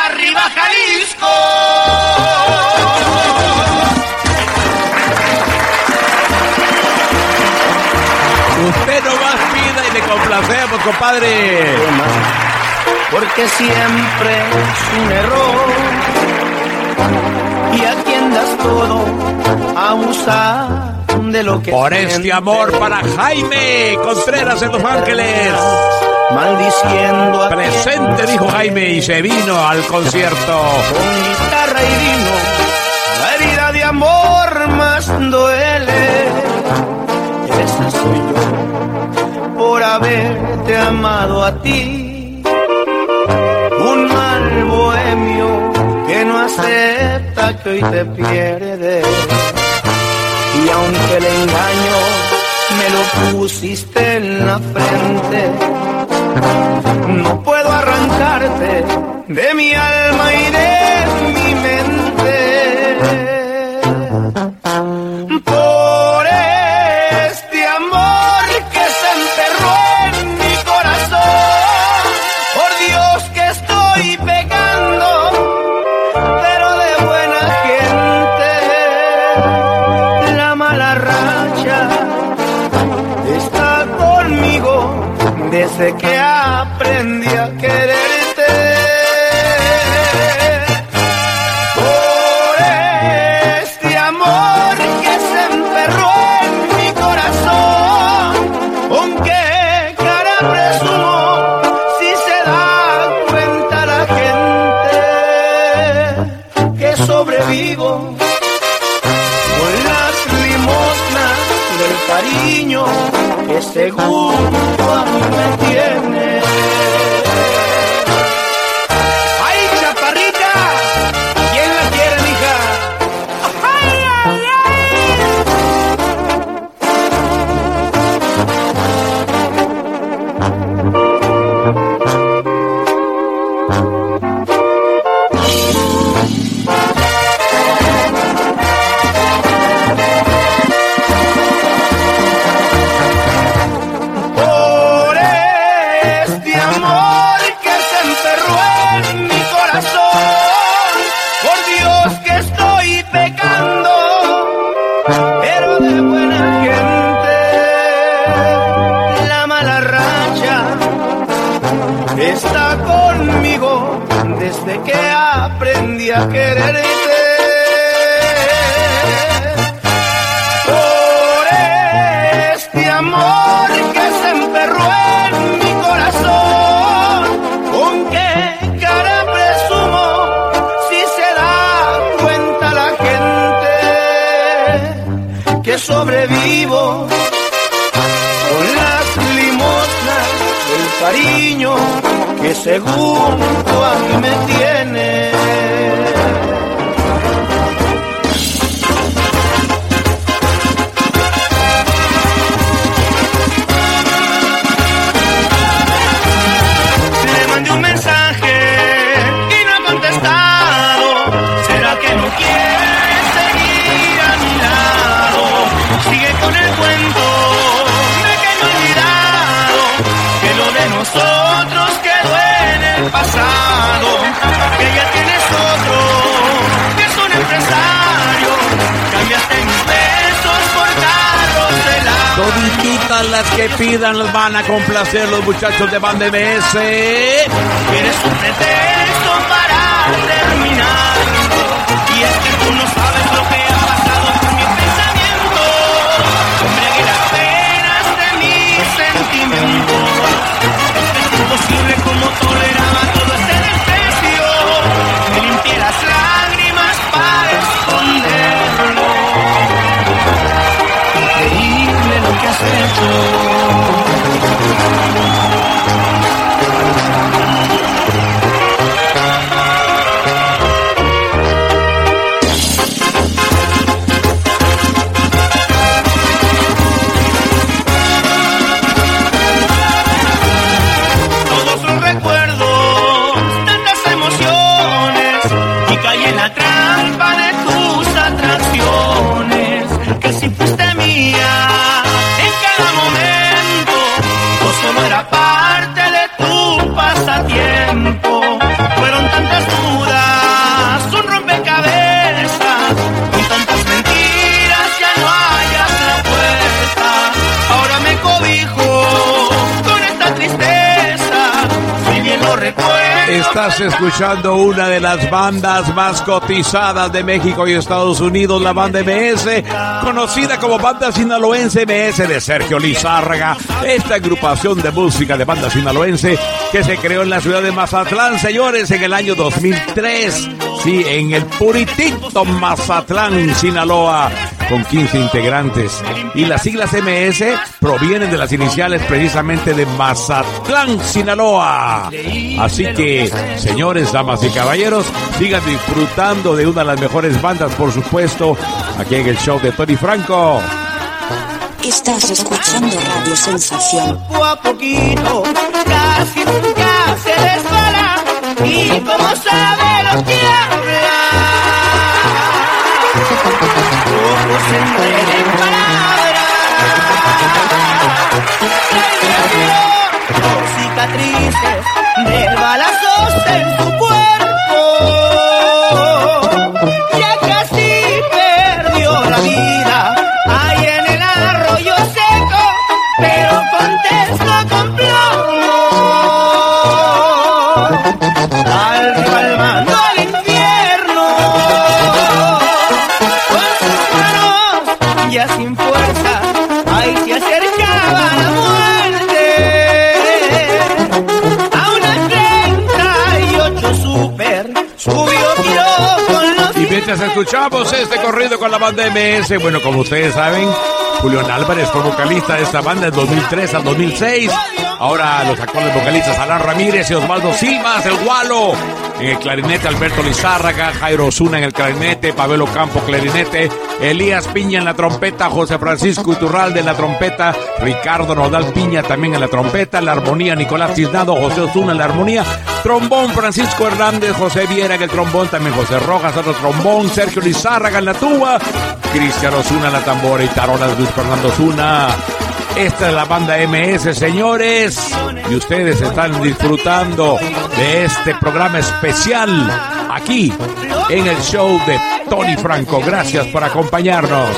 arriba Jalisco. Usted no más pida y le complacemos, compadre. Porque siempre es un error. Y a quien das todo. De lo que Por este amor para Jaime Contreras en Los Ángeles maldiciendo a Presente, dijo Jaime, y se vino al concierto. Con guitarra y vino, la herida de amor más duele. Esa soy yo, por haberte amado a ti. Un mal bohemio que no acepta que hoy te pierde. Y aunque el engaño me lo pusiste en la frente no puedo arrancarte de mi alma y de Las que pidan las van a complacer los muchachos de Band MS. ¿Quieres un Estás escuchando una de las bandas más cotizadas de México y Estados Unidos, la banda MS, conocida como Banda Sinaloense MS de Sergio Lizárraga. Esta agrupación de música de banda sinaloense que se creó en la ciudad de Mazatlán, señores, en el año 2003. Sí, en el puritito Mazatlán, Sinaloa con 15 integrantes. Y las siglas MS provienen de las iniciales precisamente de Mazatlán, Sinaloa. Así que, señores, damas y caballeros, sigan disfrutando de una de las mejores bandas, por supuesto, aquí en el show de Tony Franco. Estás escuchando Radio Sensación. Poco a poquito, casi nunca se resbala. Y como sabe lo que. Cicatrices de balazos en su cuerpo. Escuchamos este corrido con la banda MS, bueno, como ustedes saben, Julián Álvarez fue vocalista de esta banda en 2003 al 2006. Ahora los actuales vocalistas Alan Ramírez y Osvaldo Silvas, el Gualo. En el clarinete Alberto Lizárraga, Jairo Osuna en el clarinete, Pabelo Campo clarinete, Elías Piña en la trompeta, José Francisco Iturralde en la trompeta, Ricardo Nodal Piña también en la trompeta, la armonía Nicolás Cisnado, José Osuna en la armonía, trombón Francisco Hernández, José Viera en el trombón, también José Rojas otro trombón, Sergio Lizárraga en la tuba, Cristiano Osuna en la tambora y tarolas Luis Fernando Osuna. Esta es la banda MS, señores. Y ustedes están disfrutando de este programa especial aquí en el show de Tony Franco. Gracias por acompañarnos.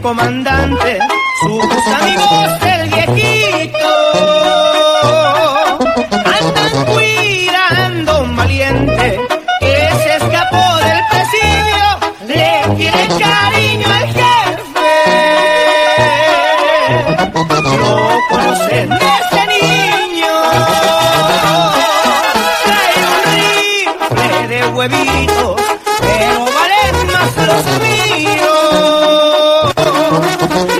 Comandante, sus amigos huevitos, pero valen más los míos.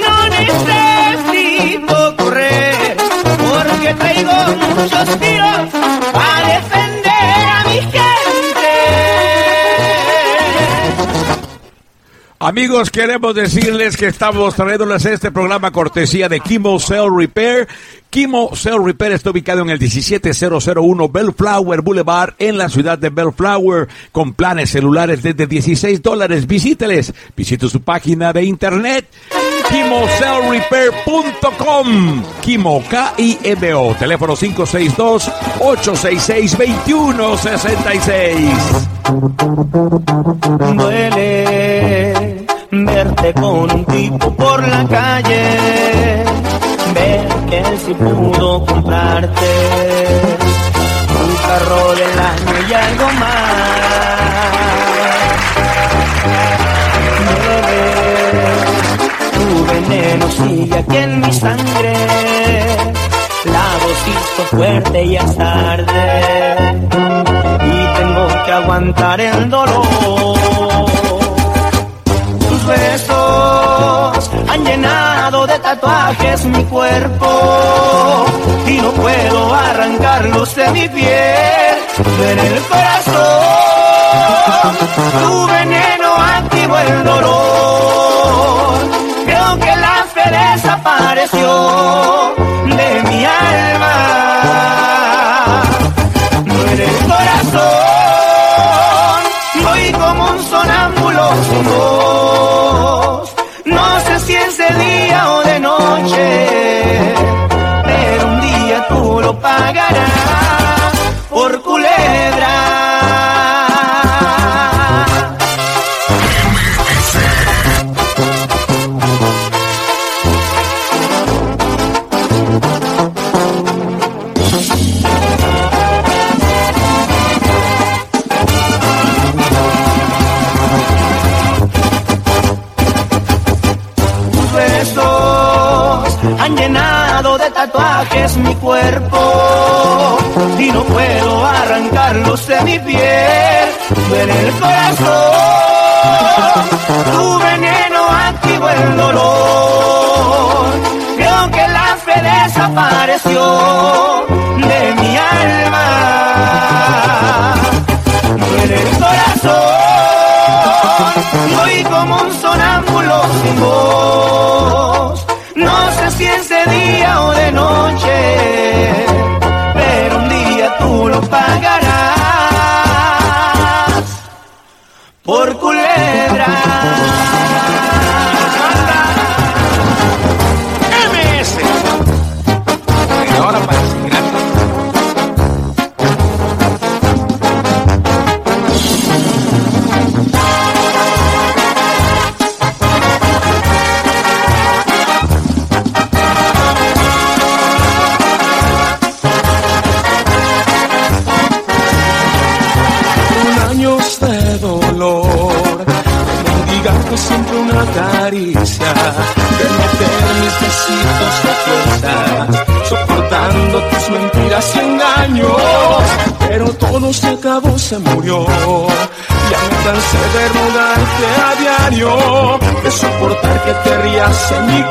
No necesito correr, porque traigo muchos tiros para defender a mi gente. Amigos, queremos decirles que estamos trayéndoles este programa cortesía de Kimo Cell Repair. Kimo Cell Repair está ubicado en el 17001 Bellflower Boulevard en la ciudad de Bellflower con planes celulares desde 16 dólares. Visíteles, visite su página de internet kimocellrepair.com Kimo K-I-M-O teléfono 562-866-2166 Duele verte con un tipo por la calle, ver que él sí pudo comprarte un carro del año y algo más. Tu veneno sigue aquí en mi sangre, la dosis fuerte y es tarde, y tengo que aguantar el dolor. Tus besos han llenado de tatuajes mi cuerpo y no puedo arrancarlos de mi piel en el corazón. Tu veneno activó el dolor. Creo que la fe desapareció de mi alma. Duele el corazón, voy como un sonámbulo presión. se murió. Ya me cansé de rodarte a diario, de soportar que te rías en mi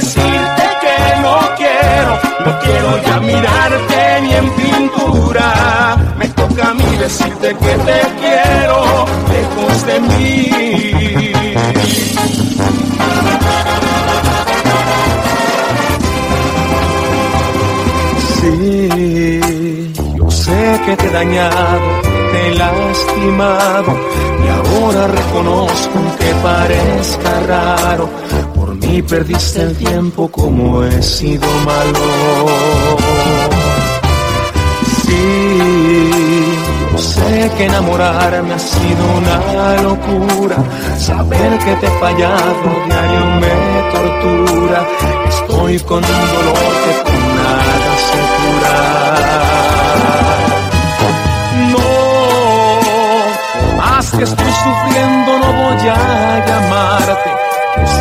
decirte que no quiero, no quiero ya mirarte ni en pintura. Me toca a mí decirte que te quiero lejos de mí. Sí, yo sé que te he dañado, te he lastimado y ahora reconozco que parezca raro por mí perdiste el tiempo como he sido malo. Sí, yo sé que enamorarme ha sido una locura. Saber que te he fallado diario me tortura. Estoy con un dolor que con nada se cura. No, más que estoy sufriendo no voy a llamarte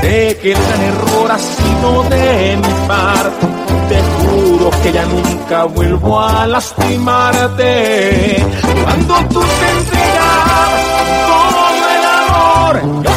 Sé que es un error ha sido de mi parte. Te juro que ya nunca vuelvo a lastimarte. Cuando tú te entregabas todo el amor.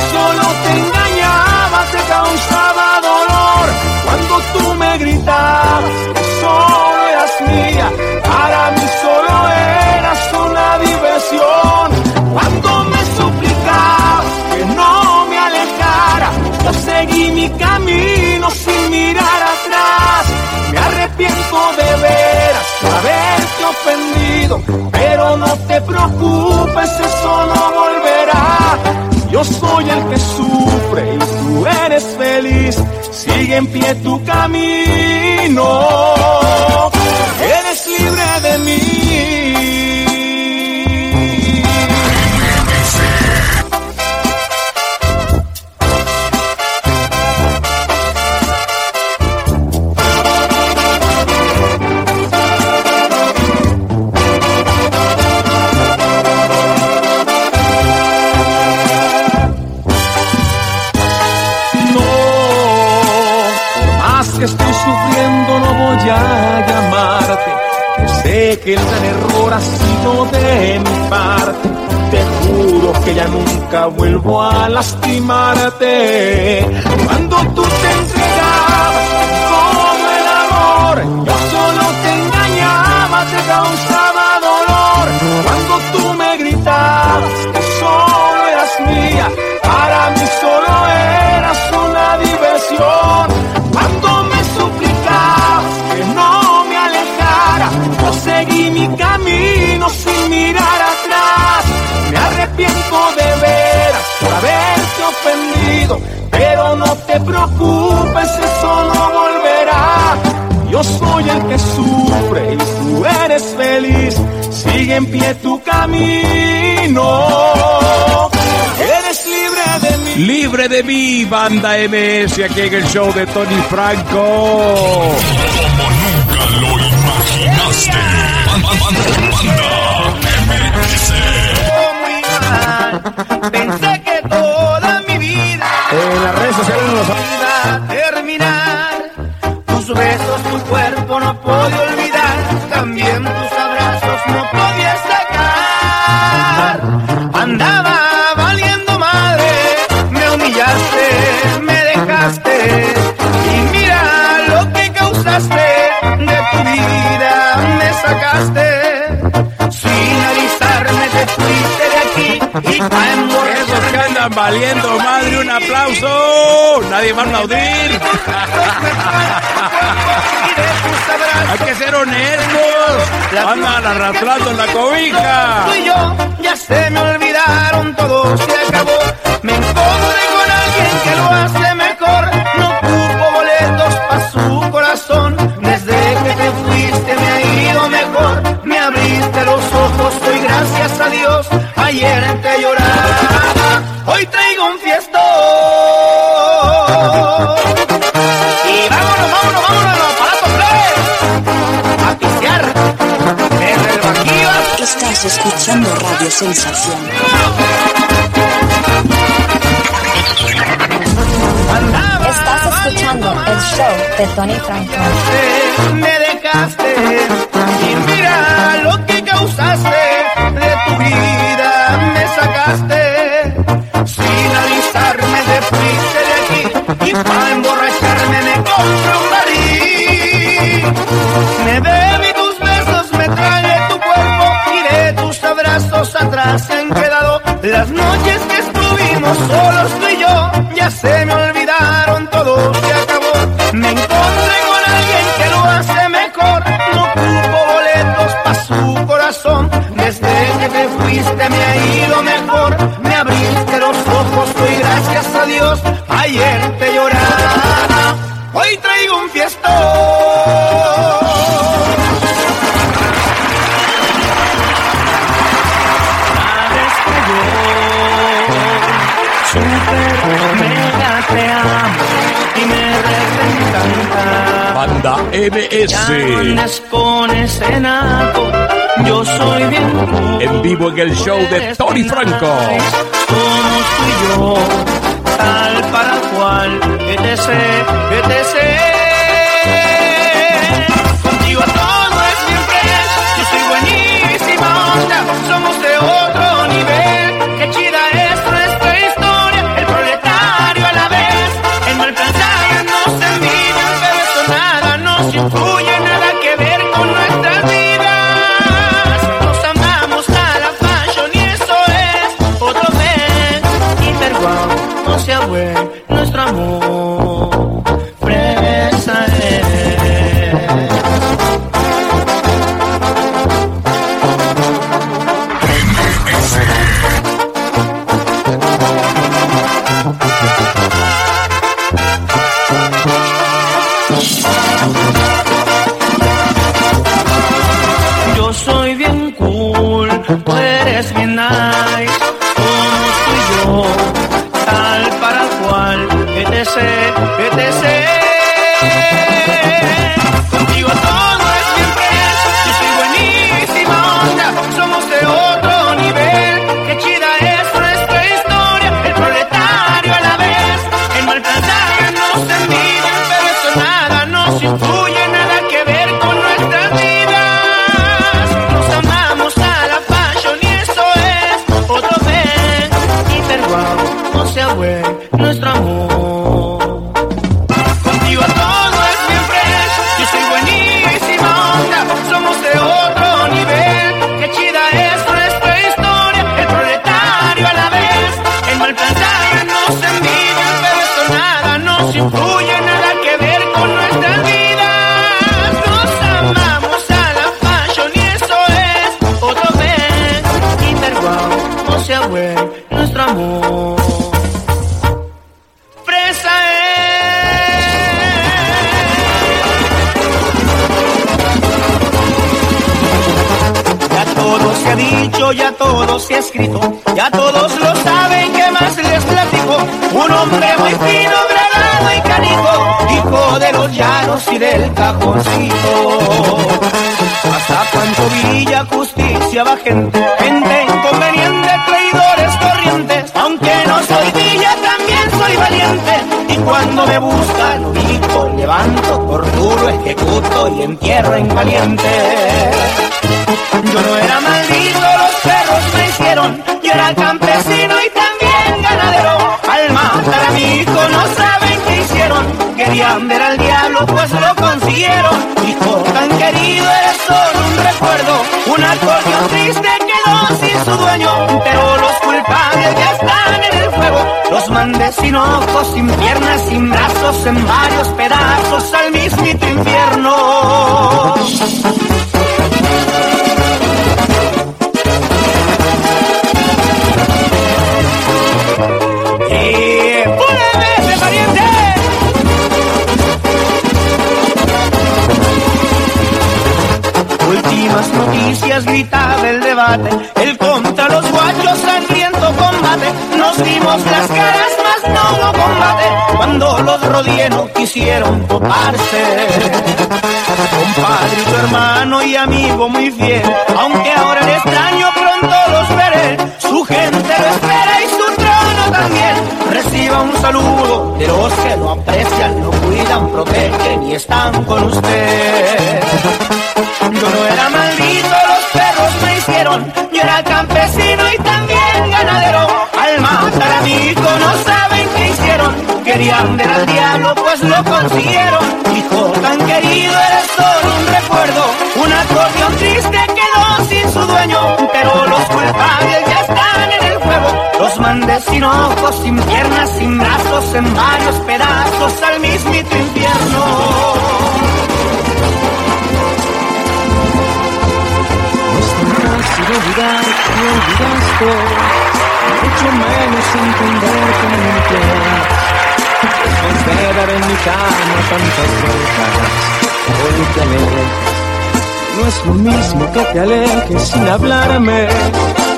preocupes, eso no volverá. Yo soy el que sufre y tú eres feliz. Sigue en pie tu camino. Eres Te juro que ya nunca vuelvo a lastimarte. Cuando tú te entregabas todo el amor, yo solo te engañaba, te causaba pero no te preocupes, eso no volverá. Yo soy el que sufre y tú eres feliz. Sigue en pie tu camino. Eres libre de mí. Libre de mí, banda MS, aquí en el show de Tony Franco. Como nunca lo imaginaste. MX. muy mal. Pensé redes sociales nos iba a terminar. Tus besos, tu cuerpo no podía olvidar. También tus abrazos no podía sacar. Andaba valiendo madre, me humillaste, me dejaste. Y mira lo que causaste, de tu vida me sacaste. Sin avisarme te fuiste de aquí y valiendo madre, un aplauso. Nadie va a aplaudir. Hay que ser honestos. Andan arrastrando la cobija. Tú y yo ya se me olvidaron, todo se acabó. Me encontré con alguien que lo hace escuchando Radio Sensación. Estás escuchando el show de Tony Franco. me dejaste y mira lo que causaste de tu vida me sacaste sin avisarme te fuiste de aquí y para emborracharme me compré un baril me bebí abrazos atrás se han quedado las noches que estuvimos solos tú y yo. Ya se me olvidaron todo se acabó. Me encontré MS. con yo soy bien. En vivo en el show de Tony Franco. Somos tú y yo, tal para cual, que te nos gritaba el contra los guachos sangriento combate. Nos dimos las caras, mas no hubo combate, cuando los rodienos quisieron toparse. Compadre, tu hermano y amigo muy fiel, aunque ahora el extraño pronto los veré. Su gente lo espera y su trono también. Reciba un saludo de los que lo aprecian, lo cuidan, protegen y están con usted. Ver al diablo, pues lo consiguieron. Hijo tan querido, eres solo un recuerdo. Un acordeón triste quedó sin su dueño. Pero los culpables ya están en el fuego. Los mandé sin ojos, sin piernas, sin brazos, en varios pedazos al mismito infierno. de olvidar que olvidaste, mucho menos entender que me. Después de dar en mi cama tantas vueltas, hoy. No es lo mismo que te alejes sin hablarme,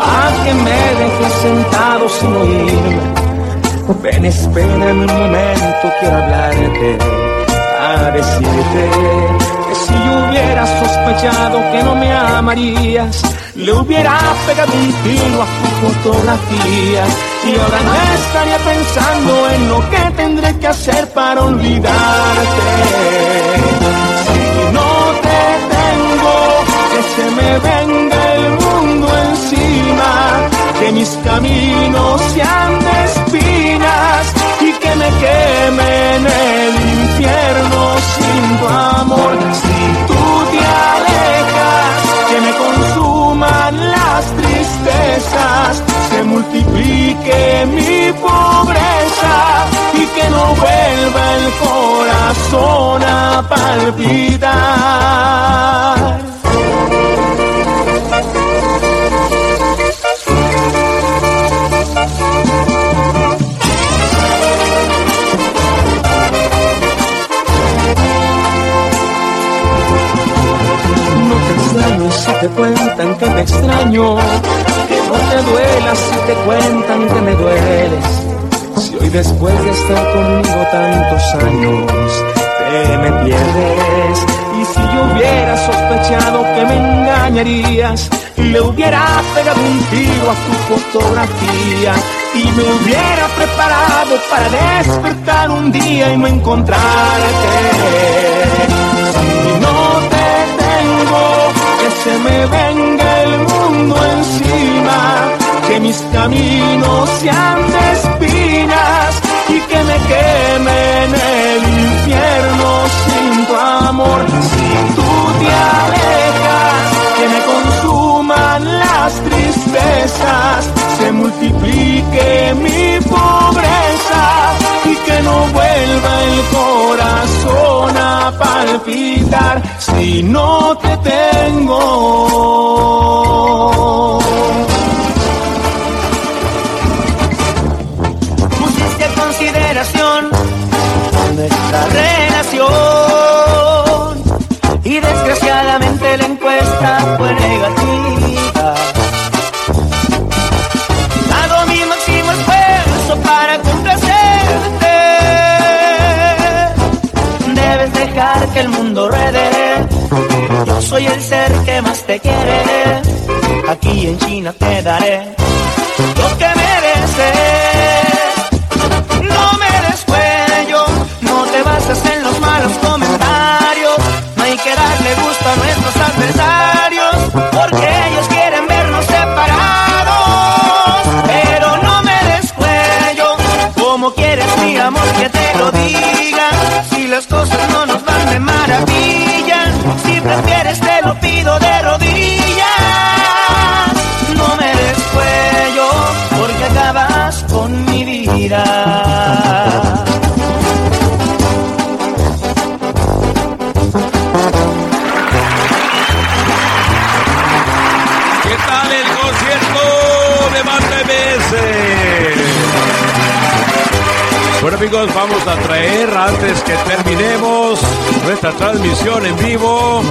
a que me dejes sentado sin oírme. Ven, espérame un momento, quiero hablarte, a decirte que si yo hubiera sospechado que no me amarías, le hubiera pegado un tiro a tu fotografía y ahora no estaría pensando en lo que tendré que hacer para olvidarte. Si no te tengo, que se me venga el mundo encima, que mis caminos sean de espinas y que me queme en el infierno sin tu amor. Si tú te alejas, que me consuman las tristezas, multiplique mi pobreza y que no vuelva el corazón a palpitar. No te extraño si te cuentan que te extraño, no te duela si te cuentan que me dueles. Si hoy después de estar conmigo tantos años te me pierdes. Y si yo hubiera sospechado que me engañarías, le hubiera pegado un tiro a tu fotografía y me hubiera preparado para despertar un día y no encontrarte. Si no te tengo, que se me venga el mundo encima, que mis caminos sean de espinas y que me queme en el infierno sin tu amor, si tú te alejas, que me consuman las tristezas, se multiplique mi pobreza y que no vuelva el corazón a palpitar si no te tengo. Pusiste consideración nuestra relación y desgraciadamente la encuesta fue Yo soy el ser que más te quiere. Aquí en China te daré lo que mereces. Amigos, vamos a traer antes que terminemos nuestra transmisión en vivo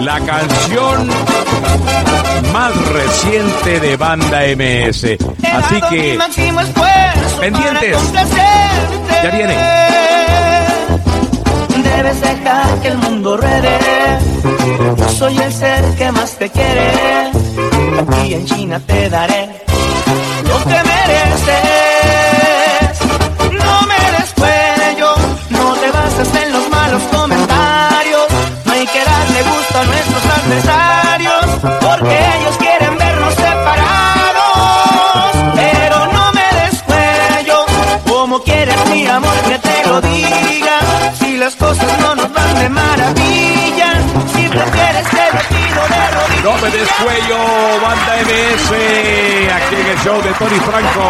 la canción más reciente de Banda MS. Así que pendientes. Ya viene. Debes dejar que el mundo ruede. Yo soy el ser que más te quiere. Aquí en China te daré lo que mereces. A nuestros adversarios, porque ellos quieren vernos separados. Pero no me des cuello, como quieres mi amor que te lo diga. Si las cosas no nos van de maravilla, si prefieres te lo pido de rodillas. no me descuello, Banda MS, aquí en el show de Tony Franco.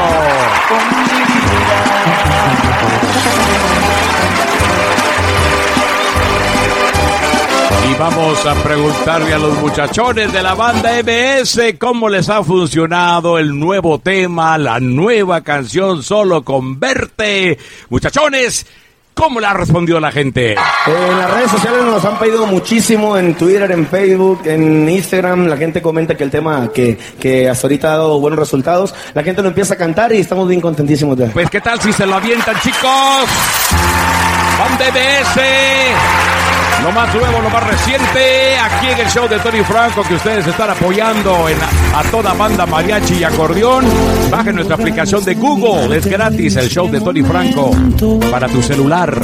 Y vamos a preguntarle a los muchachones de la banda MS cómo les ha funcionado el nuevo tema, la nueva canción Solo con Verte. Muchachones, ¿cómo le ha respondido la gente? En las redes sociales nos han pedido muchísimo, en Twitter, en Facebook, en Instagram, la gente comenta que el tema que, que hasta ahorita ha dado buenos resultados, la gente lo empieza a cantar y estamos bien contentísimos ya. Pues qué tal si se lo avientan chicos. Banda MS. Lo más nuevo, lo más reciente, aquí en el show de Tony Franco, que ustedes están apoyando en a, toda banda mariachi y acordeón. Bajen nuestra aplicación de Google, es gratis el show de Tony Franco para tu celular.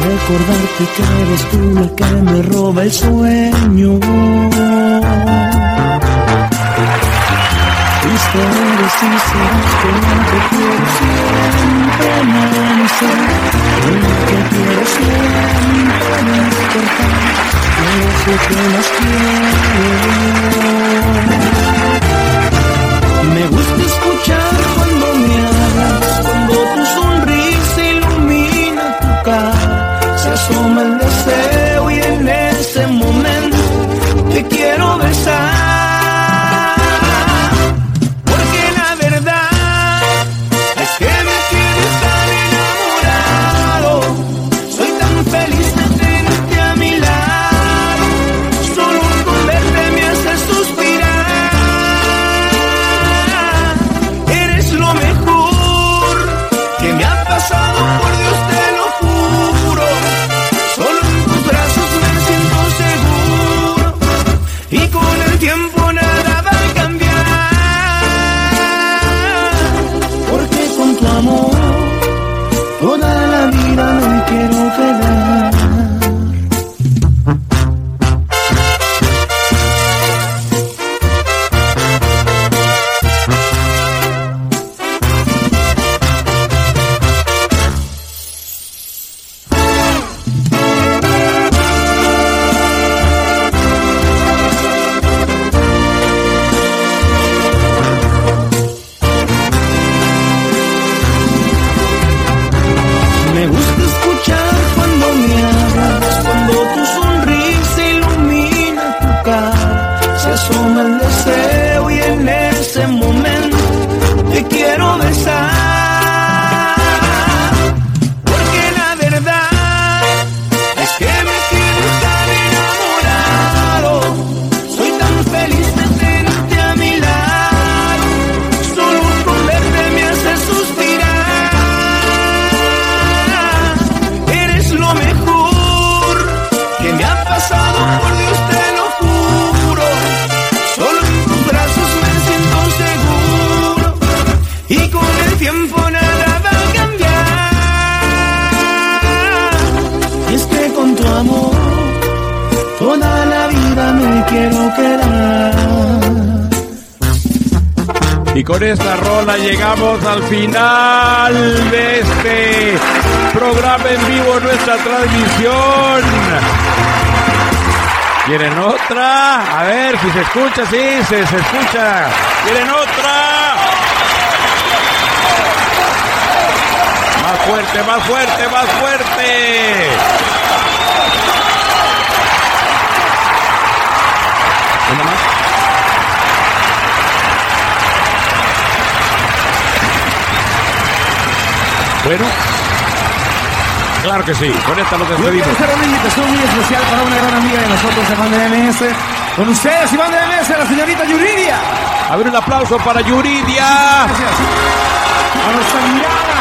Recordarte que eres tú la me roba el sueño. Y serás con la que quiero siempre amanecer. Con la que quiero siempre despertar. Yo sé las quiero. Escucha, sí, se, se escucha. ¿Quieren otra? Más fuerte, más fuerte, más fuerte. ¿Una más? Bueno, claro que sí. Con esta nos Yo quiero despedimos. hacer una invitación muy especial para una gran amiga de nosotros, de MS. Con ustedes, Iván de MS, la señorita Yuridia. A ver, un aplauso para Yuridia. Gracias. A nuestra mirada.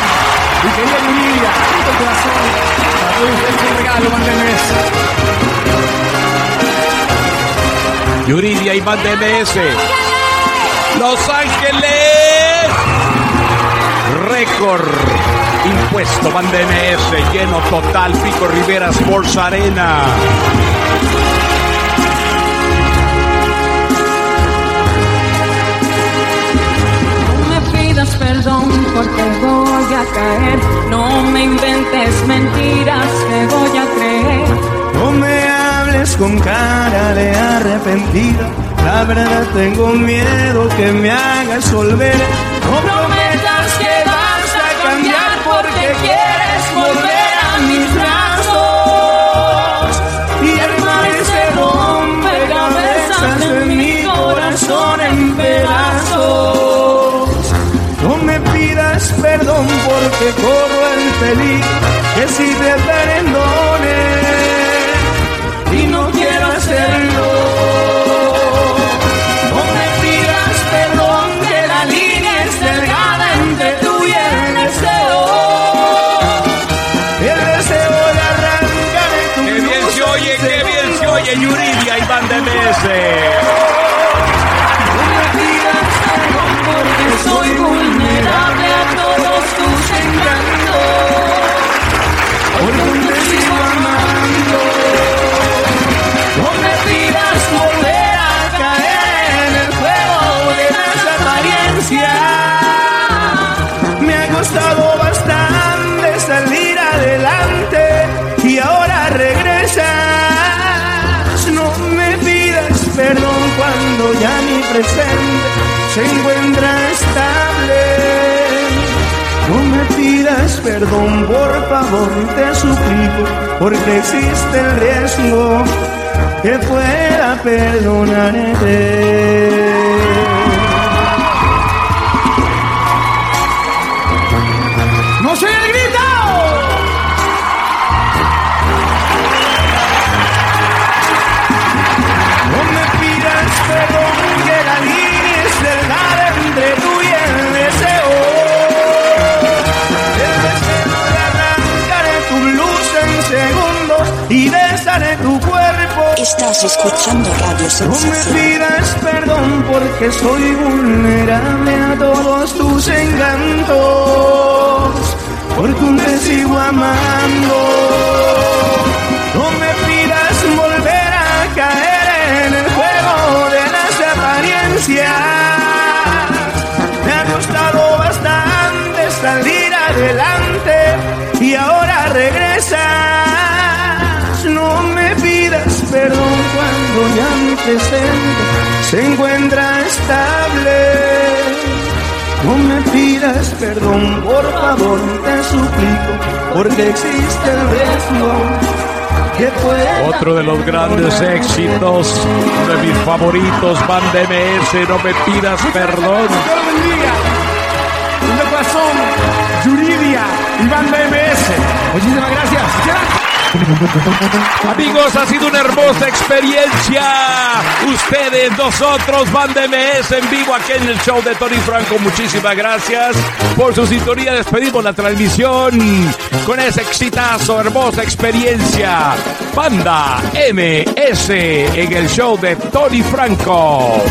Mi querida Yuridia, de corazón. Para todos ustedes un regalo, Iván de MS. Yuridia y Van de MS. Los Ángeles. Récord. Impuesto Van de MS. Lleno total. Pico Rivera Sports Arena. Pidas perdón porque voy a caer. No me inventes mentiras que voy a creer. No me hables con cara de arrepentida. La verdad tengo miedo que me hagas volver. Peligro que si te perdone y no quiero hacerlo. No me pidas perdón que la línea es delgada entre tú y el deseo. El deseo de arrancar tu Qué bien se oye, qué bien se oye Yuridia y Van de MS. se encuentra estable. No me pidas perdón, por favor, te suplico, porque existe el riesgo que pueda perdonarte. Estás escuchando Radio No me Sensación. pidas perdón porque soy vulnerable a todos tus encantos. Porque aún te sigo amando. No me pidas volver a caer en el juego de las apariencias. presente se encuentra estable. No me pidas perdón, por favor, te suplico, porque existe el riesgo otro de los grandes éxitos de mis favoritos, Van de MS, no me pidas perdón. Un corazón, Yuridia y Van de MS. Muchísimas gracias. Amigos, ha sido una hermosa experiencia. Ustedes, nosotros, Banda MS en vivo aquí en el show de Tony Franco. Muchísimas gracias por su sintonía. Despedimos la transmisión con ese exitazo, hermosa experiencia. Banda MS en el show de Tony Franco.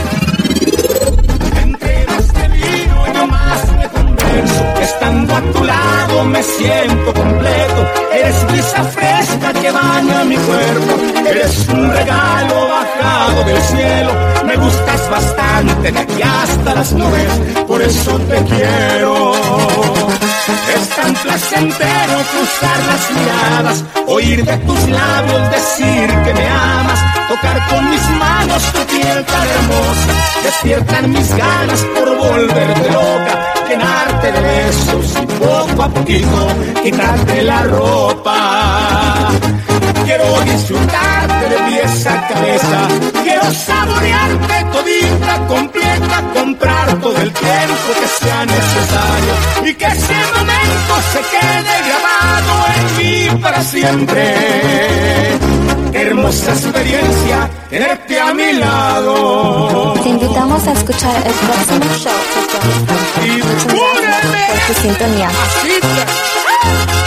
Estando a tu lado me siento completo. Eres brisa fresca que baña mi cuerpo. Eres un regalo bajado del cielo. Me gustas bastante de aquí hasta las nubes. Por eso te quiero. Es tan placentero cruzar las miradas, oír de tus labios decir que me amas, tocar con mis manos tu piel tan hermosa, despiertan mis ganas por volverte loca, de besos y poco a poquito quitarte la ropa. Quiero disfrutarte de pies a cabeza, quiero saborearte todita, completa, comprar todo el tiempo que sea necesario y que ese momento se quede grabado en mí para siempre. Qué hermosa experiencia tenerte a mi lado. Te invitamos a escuchar el próximo show de por tu sintonía. Así te-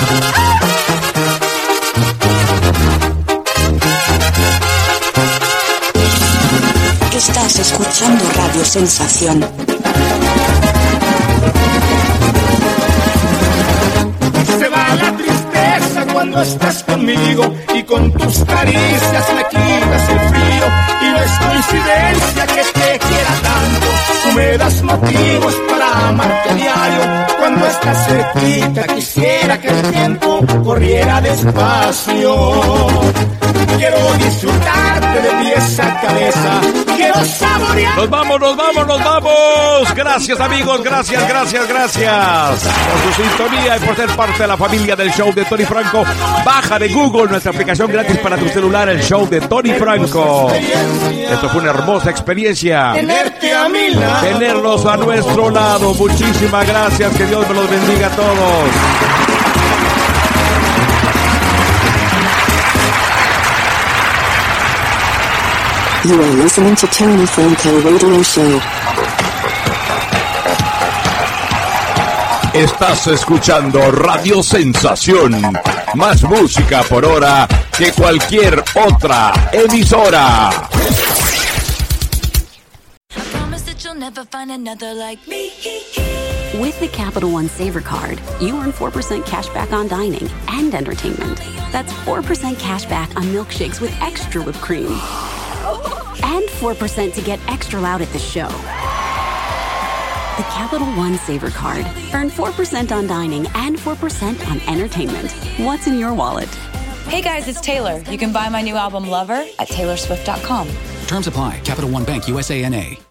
Estás escuchando Radio Sensación. Cuando estás conmigo y con tus caricias me quitas el frío y no es coincidencia que te quiera tanto. Tú me das motivos para amarte a diario. Cuando estás cerquita quisiera que el tiempo corriera despacio. Quiero disfrutarte de pies a cabeza. Quiero saborear. Nos vamos, nos vamos, nos vamos. Gracias amigos, gracias, gracias, gracias por su sintonía y por ser parte de la familia del show de Tony Franco. Baja de Google nuestra aplicación gratis para tu celular, el show de Tony Franco. Esto fue una hermosa experiencia. Tenerte a mi lado. Tenerlos a nuestro lado. Muchísimas gracias. Que Dios me los bendiga a todos. You are listening to Tony Franco Radio Show. Estás escuchando Radio Sensación. Más música por hora que cualquier otra emisora. With the Capital One Saver Card, you earn 4% cash back on dining and entertainment. That's 4% cash back on milkshakes with extra whipped cream. And 4% to get extra loud at the show. The Capital One Saver Card. Earn 4% on dining and 4% on entertainment. What's in your wallet? Hey guys, it's Taylor. You can buy my new album Lover at taylorswift.com. Terms apply. Capital One Bank USA NA.